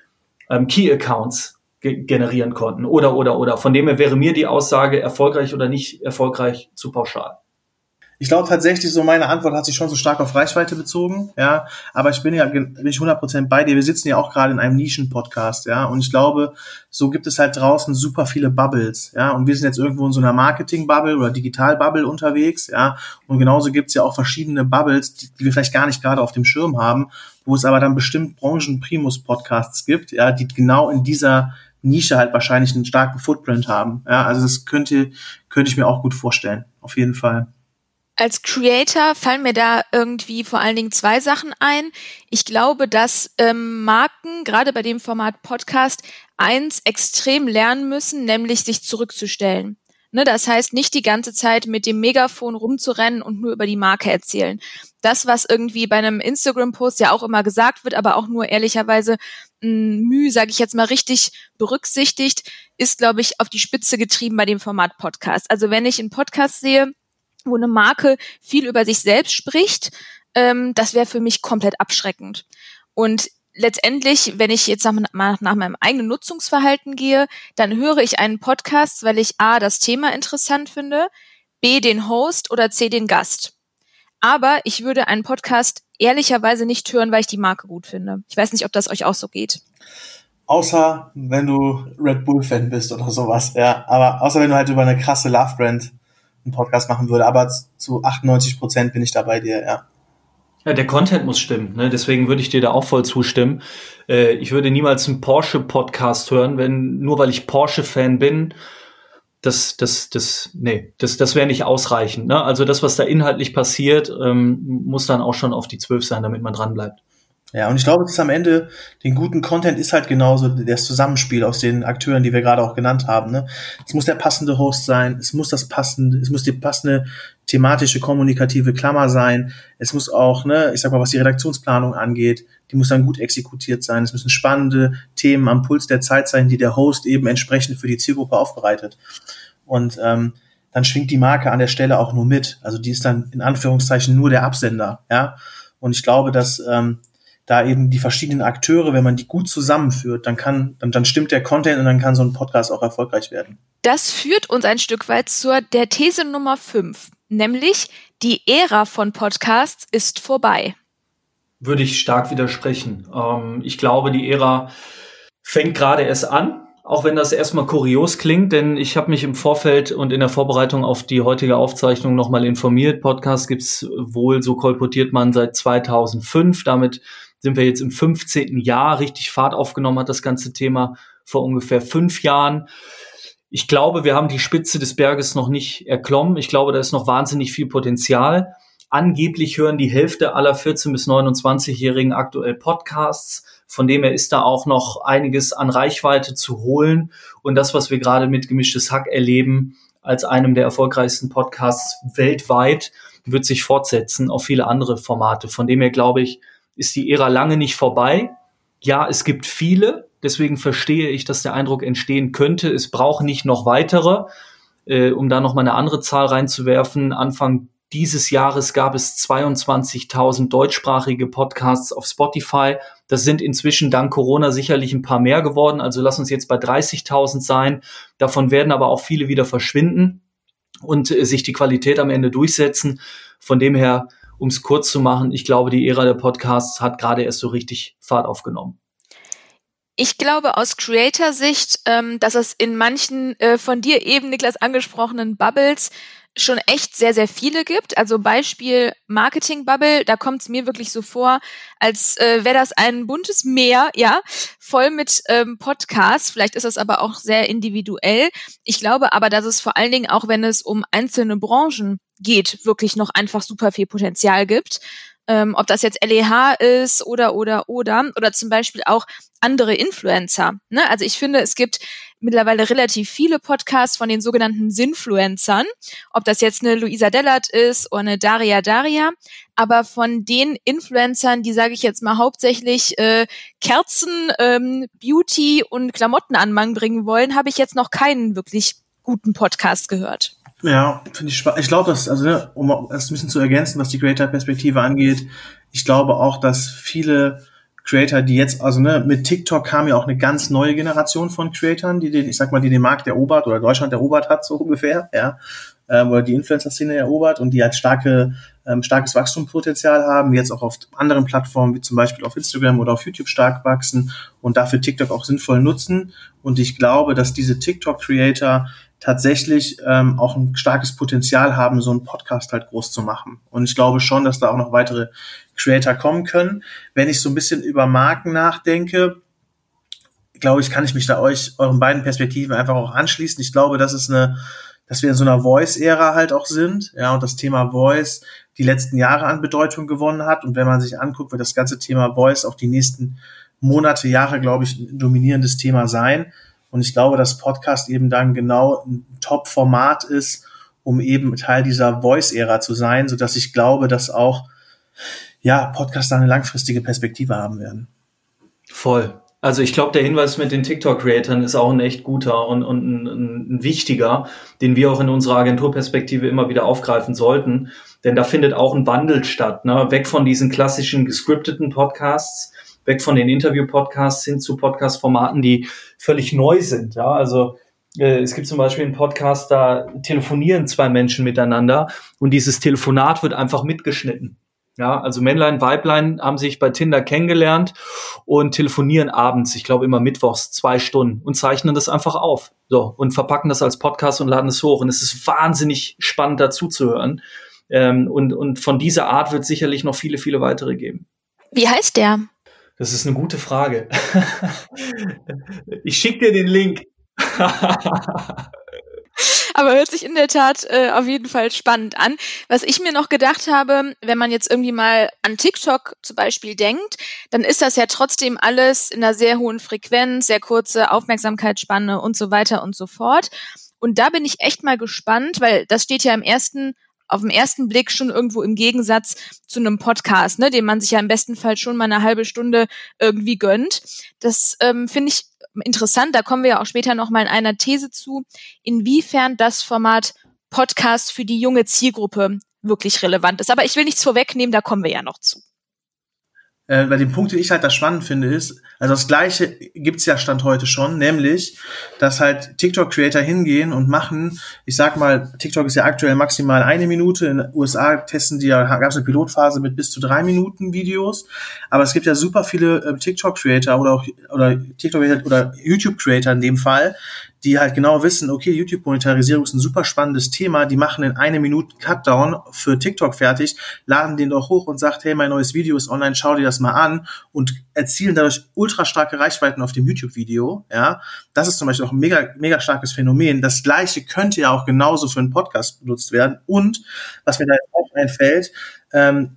ähm, Key-Accounts ge generieren konnten oder, oder, oder. Von dem her wäre mir die Aussage erfolgreich oder nicht erfolgreich zu pauschal. Ich glaube tatsächlich, so meine Antwort hat sich schon so stark auf Reichweite bezogen, ja. Aber ich bin ja nicht 100% bei dir. Wir sitzen ja auch gerade in einem Nischen-Podcast, ja. Und ich glaube, so gibt es halt draußen super viele Bubbles, ja. Und wir sind jetzt irgendwo in so einer Marketing-Bubble oder Digital-Bubble unterwegs, ja. Und genauso gibt es ja auch verschiedene Bubbles, die, die wir vielleicht gar nicht gerade auf dem Schirm haben, wo es aber dann bestimmt Branchen-Primus-Podcasts gibt, ja, die genau in dieser Nische halt wahrscheinlich einen starken Footprint haben. Ja, also das könnte, könnte ich mir auch gut vorstellen. Auf jeden Fall. Als Creator fallen mir da irgendwie vor allen Dingen zwei Sachen ein. Ich glaube, dass ähm, Marken, gerade bei dem Format Podcast, eins extrem lernen müssen, nämlich sich zurückzustellen. Ne, das heißt, nicht die ganze Zeit mit dem Megafon rumzurennen und nur über die Marke erzählen. Das, was irgendwie bei einem Instagram-Post ja auch immer gesagt wird, aber auch nur ehrlicherweise Mühe, sage ich jetzt mal richtig berücksichtigt, ist, glaube ich, auf die Spitze getrieben bei dem Format Podcast. Also wenn ich einen Podcast sehe, wo eine Marke viel über sich selbst spricht, ähm, das wäre für mich komplett abschreckend. Und letztendlich, wenn ich jetzt nach, nach, nach, meinem eigenen Nutzungsverhalten gehe, dann höre ich einen Podcast, weil ich A, das Thema interessant finde, B, den Host oder C, den Gast. Aber ich würde einen Podcast ehrlicherweise nicht hören, weil ich die Marke gut finde. Ich weiß nicht, ob das euch auch so geht. Außer wenn du Red Bull-Fan bist oder sowas, ja. Aber außer wenn du halt über eine krasse Love-Brand einen Podcast machen würde. Aber zu 98 Prozent bin ich da bei dir, ja. Ja, der Content muss stimmen. Ne? Deswegen würde ich dir da auch voll zustimmen. Äh, ich würde niemals einen Porsche-Podcast hören, wenn nur weil ich Porsche-Fan bin. Das, das, das, nee, das, das wäre nicht ausreichend. Ne? Also das, was da inhaltlich passiert, ähm, muss dann auch schon auf die zwölf sein, damit man dran bleibt. Ja, und ich glaube, es ist am Ende, den guten Content ist halt genauso das Zusammenspiel aus den Akteuren, die wir gerade auch genannt haben. Ne? Es muss der passende Host sein, es muss das passende, es muss die passende thematische, kommunikative Klammer sein. Es muss auch, ne, ich sag mal, was die Redaktionsplanung angeht, die muss dann gut exekutiert sein. Es müssen spannende Themen am Puls der Zeit sein, die der Host eben entsprechend für die Zielgruppe aufbereitet. Und ähm, dann schwingt die Marke an der Stelle auch nur mit. Also die ist dann in Anführungszeichen nur der Absender, ja. Und ich glaube, dass ähm, da eben die verschiedenen Akteure, wenn man die gut zusammenführt, dann kann, dann, dann stimmt der Content und dann kann so ein Podcast auch erfolgreich werden. Das führt uns ein Stück weit zur der These Nummer 5, nämlich die Ära von Podcasts ist vorbei. Würde ich stark widersprechen. Ähm, ich glaube, die Ära fängt gerade erst an. Auch wenn das erstmal kurios klingt, denn ich habe mich im Vorfeld und in der Vorbereitung auf die heutige Aufzeichnung nochmal informiert. Podcast gibt's wohl, so kolportiert man, seit 2005. Damit sind wir jetzt im 15. Jahr. Richtig Fahrt aufgenommen hat das ganze Thema vor ungefähr fünf Jahren. Ich glaube, wir haben die Spitze des Berges noch nicht erklommen. Ich glaube, da ist noch wahnsinnig viel Potenzial. Angeblich hören die Hälfte aller 14 bis 29-Jährigen aktuell Podcasts. Von dem her ist da auch noch einiges an Reichweite zu holen. Und das, was wir gerade mit Gemischtes Hack erleben, als einem der erfolgreichsten Podcasts weltweit, wird sich fortsetzen auf viele andere Formate. Von dem her glaube ich, ist die Ära lange nicht vorbei. Ja, es gibt viele, deswegen verstehe ich, dass der Eindruck entstehen könnte, es braucht nicht noch weitere. Äh, um da noch mal eine andere Zahl reinzuwerfen, Anfang dieses Jahres gab es 22.000 deutschsprachige Podcasts auf Spotify. Das sind inzwischen dank Corona sicherlich ein paar mehr geworden. Also lass uns jetzt bei 30.000 sein. Davon werden aber auch viele wieder verschwinden und äh, sich die Qualität am Ende durchsetzen. Von dem her um es kurz zu machen, ich glaube, die Ära der Podcasts hat gerade erst so richtig Fahrt aufgenommen. Ich glaube aus Creator-Sicht, ähm, dass es in manchen äh, von dir eben, Niklas, angesprochenen Bubbles schon echt sehr, sehr viele gibt. Also Beispiel Marketing Bubble, da kommt es mir wirklich so vor, als äh, wäre das ein buntes Meer, ja, voll mit ähm, Podcasts. Vielleicht ist das aber auch sehr individuell. Ich glaube aber, dass es vor allen Dingen auch, wenn es um einzelne Branchen geht, wirklich noch einfach super viel Potenzial gibt. Ähm, ob das jetzt LEH ist oder oder oder oder zum Beispiel auch andere Influencer. Ne? Also ich finde, es gibt mittlerweile relativ viele Podcasts von den sogenannten Sinfluencern, ob das jetzt eine Luisa Dellert ist oder eine Daria Daria, aber von den Influencern, die sage ich jetzt mal hauptsächlich äh, Kerzen, ähm, Beauty und Klamotten an Mann bringen wollen, habe ich jetzt noch keinen wirklich guten Podcast gehört. Ja, finde ich spannend. Ich glaube, dass, also ne, um das ein bisschen zu ergänzen, was die Creator-Perspektive angeht, ich glaube auch, dass viele Creator, die jetzt, also ne, mit TikTok kam ja auch eine ganz neue Generation von Creatoren, die den, ich sag mal, die den Markt erobert oder Deutschland erobert hat, so <laughs> ungefähr, ja, ähm, oder die Influencer-Szene erobert und die halt starke, ähm, starkes Wachstumspotenzial haben, jetzt auch auf anderen Plattformen, wie zum Beispiel auf Instagram oder auf YouTube stark wachsen und dafür TikTok auch sinnvoll nutzen. Und ich glaube, dass diese TikTok-Creator tatsächlich ähm, auch ein starkes Potenzial haben, so einen Podcast halt groß zu machen. Und ich glaube schon, dass da auch noch weitere Creator kommen können. Wenn ich so ein bisschen über Marken nachdenke, glaube ich, kann ich mich da euch, euren beiden Perspektiven einfach auch anschließen. Ich glaube, dass es eine, dass wir in so einer Voice-Ära halt auch sind, ja, und das Thema Voice die letzten Jahre an Bedeutung gewonnen hat. Und wenn man sich anguckt, wird das ganze Thema Voice auch die nächsten Monate, Jahre, glaube ich, ein dominierendes Thema sein. Und ich glaube, dass Podcast eben dann genau ein Top-Format ist, um eben Teil dieser Voice-Ära zu sein, so dass ich glaube, dass auch ja, Podcasts eine langfristige Perspektive haben werden. Voll. Also ich glaube, der Hinweis mit den TikTok-Creatern ist auch ein echt guter und, und ein, ein, wichtiger, den wir auch in unserer Agenturperspektive immer wieder aufgreifen sollten. Denn da findet auch ein Wandel statt. Ne? Weg von diesen klassischen gescripteten Podcasts weg von den Interview-Podcasts hin zu Podcast-Formaten, die völlig neu sind. Ja, also äh, es gibt zum Beispiel einen Podcast, da telefonieren zwei Menschen miteinander und dieses Telefonat wird einfach mitgeschnitten. Ja, also Männlein, Weiblein haben sich bei Tinder kennengelernt und telefonieren abends, ich glaube immer mittwochs, zwei Stunden und zeichnen das einfach auf. So, und verpacken das als Podcast und laden es hoch. Und es ist wahnsinnig spannend dazu zu hören. Ähm, und, und von dieser Art wird sicherlich noch viele, viele weitere geben. Wie heißt der? Das ist eine gute Frage. ich schicke dir den Link. Aber hört sich in der Tat äh, auf jeden Fall spannend an. Was ich mir noch gedacht habe, wenn man jetzt irgendwie mal an TikTok zum Beispiel denkt, dann ist das ja trotzdem alles in einer sehr hohen Frequenz, sehr kurze Aufmerksamkeitsspanne und so weiter und so fort. Und da bin ich echt mal gespannt, weil das steht ja im ersten auf den ersten Blick schon irgendwo im Gegensatz zu einem Podcast, ne, den man sich ja im besten Fall schon mal eine halbe Stunde irgendwie gönnt. Das ähm, finde ich interessant. Da kommen wir ja auch später noch mal in einer These zu, inwiefern das Format Podcast für die junge Zielgruppe wirklich relevant ist. Aber ich will nichts vorwegnehmen, da kommen wir ja noch zu. Äh, weil den Punkt, den ich halt da spannend finde, ist, also das Gleiche gibt's ja Stand heute schon, nämlich, dass halt TikTok-Creator hingehen und machen, ich sag mal, TikTok ist ja aktuell maximal eine Minute, in den USA testen die ja, gab's eine Pilotphase mit bis zu drei Minuten Videos, aber es gibt ja super viele äh, TikTok-Creator oder auch, oder TikTok oder YouTube-Creator in dem Fall, die halt genau wissen, okay, YouTube-Monetarisierung ist ein super spannendes Thema, die machen in eine Minute Cutdown für TikTok fertig, laden den doch hoch und sagt, hey, mein neues Video ist online, schau dir das mal an und erzielen dadurch ultra starke Reichweiten auf dem YouTube-Video, ja. Das ist zum Beispiel auch ein mega, mega starkes Phänomen. Das Gleiche könnte ja auch genauso für einen Podcast benutzt werden und, was mir da jetzt auch einfällt, ähm,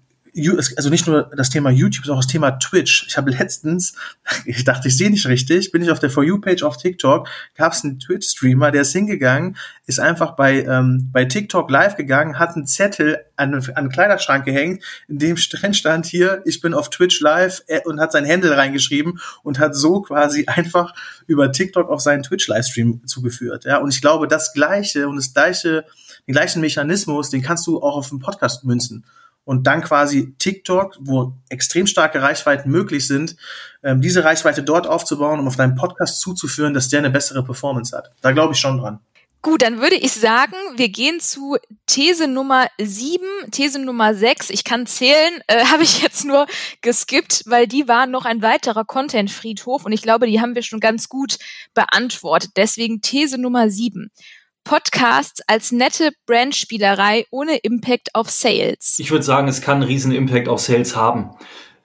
also nicht nur das Thema YouTube, sondern auch das Thema Twitch. Ich habe letztens, <laughs> ich dachte, ich sehe nicht richtig, bin ich auf der For You-Page auf TikTok, gab es einen Twitch-Streamer, der ist hingegangen, ist einfach bei, ähm, bei TikTok live gegangen, hat einen Zettel an, an einen Kleiderschrank gehängt, in dem drin stand hier, ich bin auf Twitch live äh, und hat sein Handle reingeschrieben und hat so quasi einfach über TikTok auf seinen Twitch-Livestream zugeführt. Ja, und ich glaube, das Gleiche und das gleiche, den gleichen Mechanismus, den kannst du auch auf dem Podcast münzen und dann quasi TikTok, wo extrem starke Reichweiten möglich sind, ähm, diese Reichweite dort aufzubauen, um auf deinen Podcast zuzuführen, dass der eine bessere Performance hat. Da glaube ich schon dran. Gut, dann würde ich sagen, wir gehen zu These Nummer sieben, These Nummer sechs. Ich kann zählen, äh, <laughs> habe ich jetzt nur geskippt, weil die war noch ein weiterer Content-Friedhof und ich glaube, die haben wir schon ganz gut beantwortet. Deswegen These Nummer sieben. Podcasts als nette Brandspielerei ohne Impact auf Sales? Ich würde sagen, es kann einen riesen Impact auf Sales haben,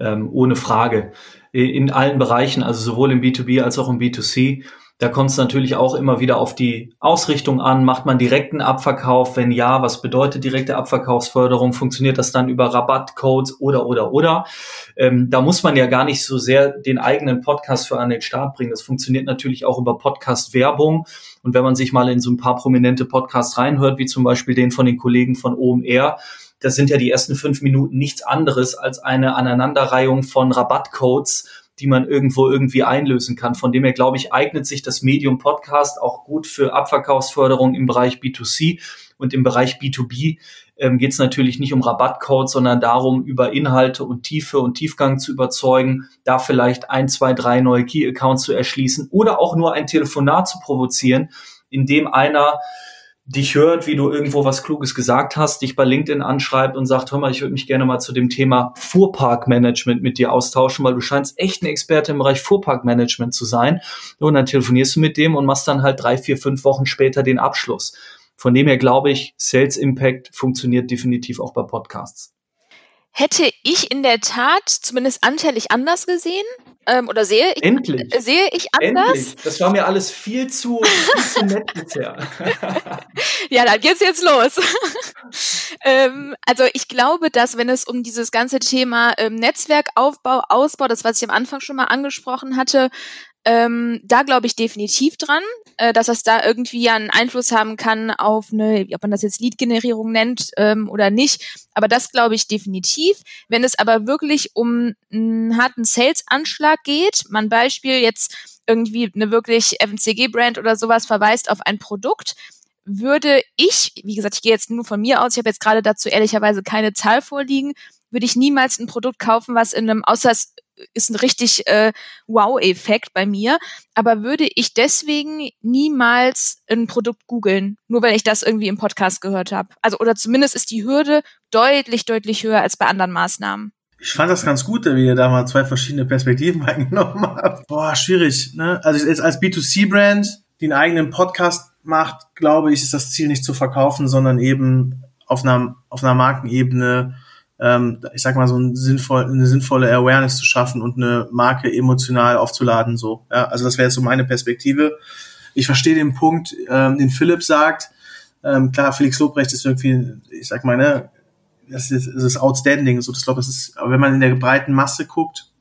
ähm, ohne Frage. In allen Bereichen, also sowohl im B2B als auch im B2C. Da kommt es natürlich auch immer wieder auf die Ausrichtung an. Macht man direkten Abverkauf? Wenn ja, was bedeutet direkte Abverkaufsförderung? Funktioniert das dann über Rabattcodes oder, oder, oder? Ähm, da muss man ja gar nicht so sehr den eigenen Podcast für an den Start bringen. Das funktioniert natürlich auch über Podcast-Werbung. Und wenn man sich mal in so ein paar prominente Podcasts reinhört, wie zum Beispiel den von den Kollegen von OMR, das sind ja die ersten fünf Minuten nichts anderes als eine Aneinanderreihung von Rabattcodes, die man irgendwo irgendwie einlösen kann. Von dem her, glaube ich, eignet sich das Medium Podcast auch gut für Abverkaufsförderung im Bereich B2C und im Bereich B2B ähm, geht es natürlich nicht um Rabattcodes, sondern darum, über Inhalte und Tiefe und Tiefgang zu überzeugen, da vielleicht ein, zwei, drei neue Key-Accounts zu erschließen oder auch nur ein Telefonat zu provozieren, in dem einer dich hört, wie du irgendwo was Kluges gesagt hast, dich bei LinkedIn anschreibt und sagt, hör mal, ich würde mich gerne mal zu dem Thema Fuhrparkmanagement mit dir austauschen, weil du scheinst echt ein Experte im Bereich Fuhrparkmanagement zu sein. Und dann telefonierst du mit dem und machst dann halt drei, vier, fünf Wochen später den Abschluss. Von dem her glaube ich, Sales Impact funktioniert definitiv auch bei Podcasts. Hätte ich in der Tat zumindest anteilig anders gesehen ähm, oder sehe ich, Endlich. Äh, sehe ich anders? Endlich. Das war mir alles viel zu, viel zu nett <laughs> bisher. ja, dann geht's jetzt los. <laughs> ähm, also ich glaube, dass wenn es um dieses ganze Thema ähm, Netzwerkaufbau, Ausbau, das was ich am Anfang schon mal angesprochen hatte, ähm, da glaube ich definitiv dran, äh, dass das da irgendwie einen Einfluss haben kann auf eine, ob man das jetzt Lead-Generierung nennt ähm, oder nicht. Aber das glaube ich definitiv. Wenn es aber wirklich um einen harten Sales-Anschlag geht, man Beispiel jetzt irgendwie eine wirklich FMCG-Brand oder sowas verweist auf ein Produkt, würde ich, wie gesagt, ich gehe jetzt nur von mir aus, ich habe jetzt gerade dazu ehrlicherweise keine Zahl vorliegen, würde ich niemals ein Produkt kaufen, was in einem, außer es ist ein richtig äh, Wow-Effekt bei mir. Aber würde ich deswegen niemals ein Produkt googeln, nur weil ich das irgendwie im Podcast gehört habe. Also oder zumindest ist die Hürde deutlich, deutlich höher als bei anderen Maßnahmen. Ich fand das ganz gut, wie ihr da mal zwei verschiedene Perspektiven <laughs> eingenommen habt. Boah, schwierig. Ne? Also jetzt als B2C-Brand, die einen eigenen Podcast macht, glaube ich, ist das Ziel nicht zu verkaufen, sondern eben auf einer, auf einer Markenebene ähm, ich sag mal, so ein sinnvoll, eine sinnvolle Awareness zu schaffen und eine Marke emotional aufzuladen. So, ja, also das wäre jetzt so meine Perspektive. Ich verstehe den Punkt, ähm, den Philipp sagt. Ähm, klar, Felix Lobrecht ist irgendwie, ich sag mal, ne, das ist, das ist outstanding. So, das glaube, das ist, wenn man in der breiten Masse guckt,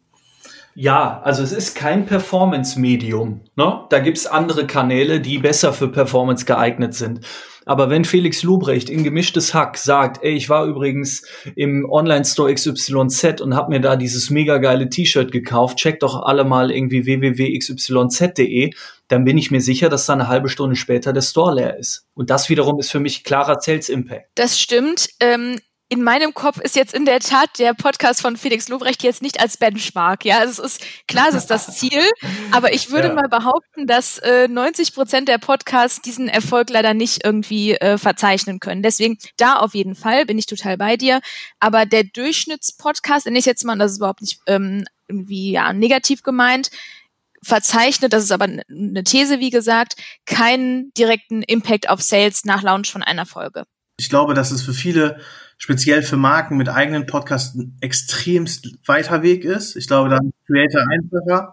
ja, also es ist kein Performance-Medium. Ne? Da gibt's andere Kanäle, die besser für Performance geeignet sind. Aber wenn Felix Lubrecht in gemischtes Hack sagt, ey, ich war übrigens im Online-Store XYZ und habe mir da dieses mega geile T-Shirt gekauft, checkt doch alle mal irgendwie www.xyz.de, dann bin ich mir sicher, dass da eine halbe Stunde später der Store leer ist. Und das wiederum ist für mich klarer Sales Impact. Das stimmt. Ähm in meinem Kopf ist jetzt in der Tat der Podcast von Felix Lobrecht jetzt nicht als Benchmark. Ja, also es ist klar, es ist das Ziel, aber ich würde ja. mal behaupten, dass äh, 90 Prozent der Podcasts diesen Erfolg leider nicht irgendwie äh, verzeichnen können. Deswegen da auf jeden Fall bin ich total bei dir. Aber der Durchschnittspodcast, wenn ich jetzt mal, das ist überhaupt nicht ähm, irgendwie ja negativ gemeint, verzeichnet, das ist aber eine These, wie gesagt, keinen direkten Impact auf Sales nach Launch von einer Folge. Ich glaube, dass es für viele speziell für Marken mit eigenen Podcasts ein extremst weiter Weg ist. Ich glaube, da ist Creator einfacher.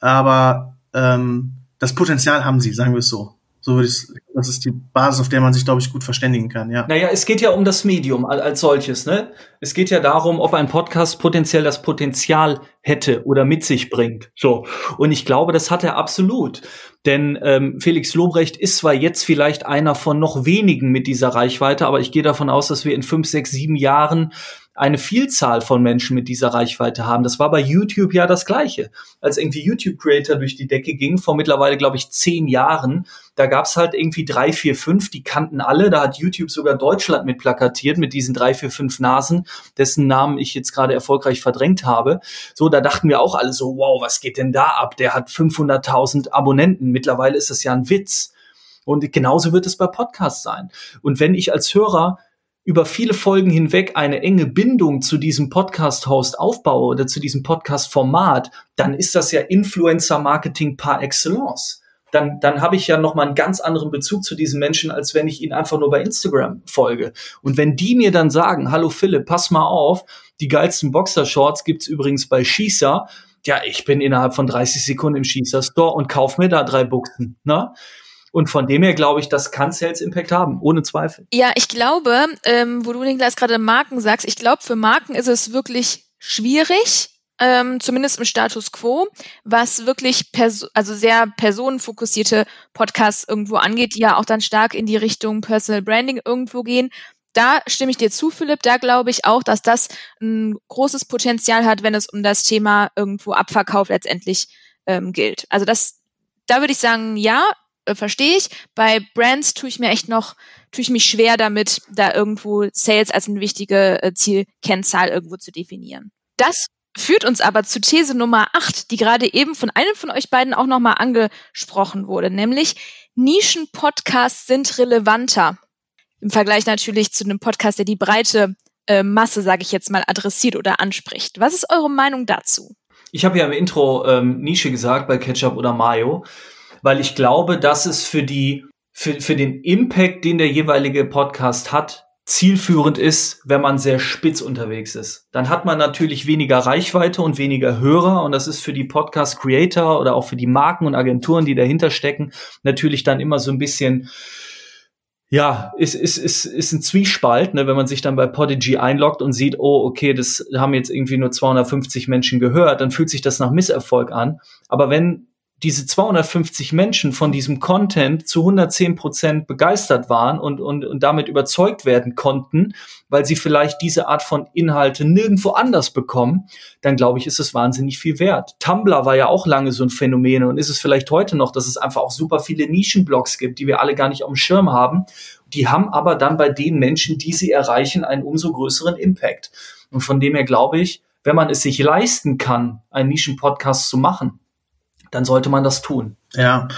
Aber ähm, das Potenzial haben sie, sagen wir es so. So würde ich, das ist die Basis, auf der man sich, glaube ich, gut verständigen kann, ja. Naja, es geht ja um das Medium als solches, ne? Es geht ja darum, ob ein Podcast potenziell das Potenzial hätte oder mit sich bringt. So. Und ich glaube, das hat er absolut. Denn ähm, Felix Lobrecht ist zwar jetzt vielleicht einer von noch wenigen mit dieser Reichweite, aber ich gehe davon aus, dass wir in fünf, sechs, sieben Jahren eine Vielzahl von Menschen mit dieser Reichweite haben. Das war bei YouTube ja das Gleiche. Als irgendwie YouTube-Creator durch die Decke ging, vor mittlerweile, glaube ich, zehn Jahren, da gab's halt irgendwie drei, vier, fünf, die kannten alle. Da hat YouTube sogar Deutschland mit plakatiert, mit diesen drei, vier, fünf Nasen, dessen Namen ich jetzt gerade erfolgreich verdrängt habe. So, da dachten wir auch alle so, wow, was geht denn da ab? Der hat 500.000 Abonnenten. Mittlerweile ist das ja ein Witz. Und genauso wird es bei Podcasts sein. Und wenn ich als Hörer über viele Folgen hinweg eine enge Bindung zu diesem Podcast-Host aufbaue oder zu diesem Podcast-Format, dann ist das ja Influencer-Marketing par excellence. Dann, dann habe ich ja nochmal einen ganz anderen Bezug zu diesen Menschen, als wenn ich ihnen einfach nur bei Instagram folge. Und wenn die mir dann sagen, hallo Philipp, pass mal auf, die geilsten Boxershorts gibt's übrigens bei Schießer, ja, ich bin innerhalb von 30 Sekunden im Schießer-Store und kauf mir da drei Buchsen. Ne? Und von dem her glaube ich, das kann Sales Impact haben, ohne Zweifel. Ja, ich glaube, ähm, wo du Niklas gerade Marken sagst, ich glaube, für Marken ist es wirklich schwierig, ähm, zumindest im Status quo, was wirklich perso also sehr personenfokussierte Podcasts irgendwo angeht, die ja auch dann stark in die Richtung Personal Branding irgendwo gehen. Da stimme ich dir zu, Philipp. Da glaube ich auch, dass das ein großes Potenzial hat, wenn es um das Thema irgendwo Abverkauf letztendlich ähm, gilt. Also das, da würde ich sagen, ja, äh, verstehe ich. Bei Brands tue ich mir echt noch, tue ich mich schwer damit, da irgendwo Sales als eine wichtige äh, Zielkennzahl irgendwo zu definieren. Das führt uns aber zu These Nummer 8, die gerade eben von einem von euch beiden auch nochmal angesprochen wurde, nämlich Nischen-Podcasts sind relevanter. Im Vergleich natürlich zu einem Podcast, der die breite äh, Masse, sage ich jetzt mal, adressiert oder anspricht. Was ist eure Meinung dazu? Ich habe ja im Intro ähm, Nische gesagt bei Ketchup oder Mayo, weil ich glaube, dass es für die für, für den Impact, den der jeweilige Podcast hat, zielführend ist, wenn man sehr spitz unterwegs ist. Dann hat man natürlich weniger Reichweite und weniger Hörer und das ist für die Podcast Creator oder auch für die Marken und Agenturen, die dahinter stecken, natürlich dann immer so ein bisschen ja, ist, ist, ist, ist ein Zwiespalt, ne, wenn man sich dann bei Podigy einloggt und sieht, oh, okay, das haben jetzt irgendwie nur 250 Menschen gehört, dann fühlt sich das nach Misserfolg an. Aber wenn diese 250 Menschen von diesem Content zu 110 Prozent begeistert waren und, und, und damit überzeugt werden konnten, weil sie vielleicht diese Art von Inhalte nirgendwo anders bekommen, dann glaube ich, ist es wahnsinnig viel wert. Tumblr war ja auch lange so ein Phänomen und ist es vielleicht heute noch, dass es einfach auch super viele Nischenblogs gibt, die wir alle gar nicht auf dem Schirm haben. Die haben aber dann bei den Menschen, die sie erreichen, einen umso größeren Impact. Und von dem her glaube ich, wenn man es sich leisten kann, einen Nischenpodcast zu machen, dann sollte man das tun. Ja.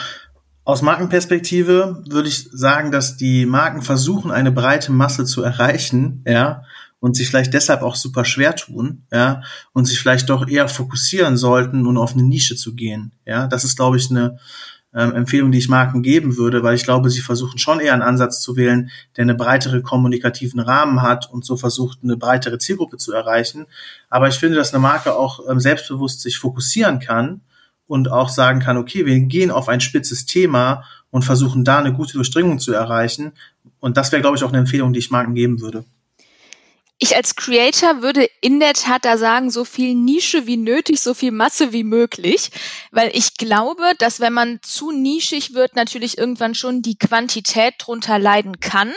Aus Markenperspektive würde ich sagen, dass die Marken versuchen, eine breite Masse zu erreichen, ja, und sich vielleicht deshalb auch super schwer tun, ja, und sich vielleicht doch eher fokussieren sollten und auf eine Nische zu gehen, ja. Das ist, glaube ich, eine ähm, Empfehlung, die ich Marken geben würde, weil ich glaube, sie versuchen schon eher einen Ansatz zu wählen, der eine breitere kommunikativen Rahmen hat und so versucht, eine breitere Zielgruppe zu erreichen. Aber ich finde, dass eine Marke auch ähm, selbstbewusst sich fokussieren kann und auch sagen kann, okay, wir gehen auf ein spitzes Thema und versuchen da eine gute Durchdringung zu erreichen. Und das wäre, glaube ich, auch eine Empfehlung, die ich Marken geben würde. Ich als Creator würde in der Tat da sagen, so viel Nische wie nötig, so viel Masse wie möglich, weil ich glaube, dass wenn man zu nischig wird, natürlich irgendwann schon die Quantität drunter leiden kann.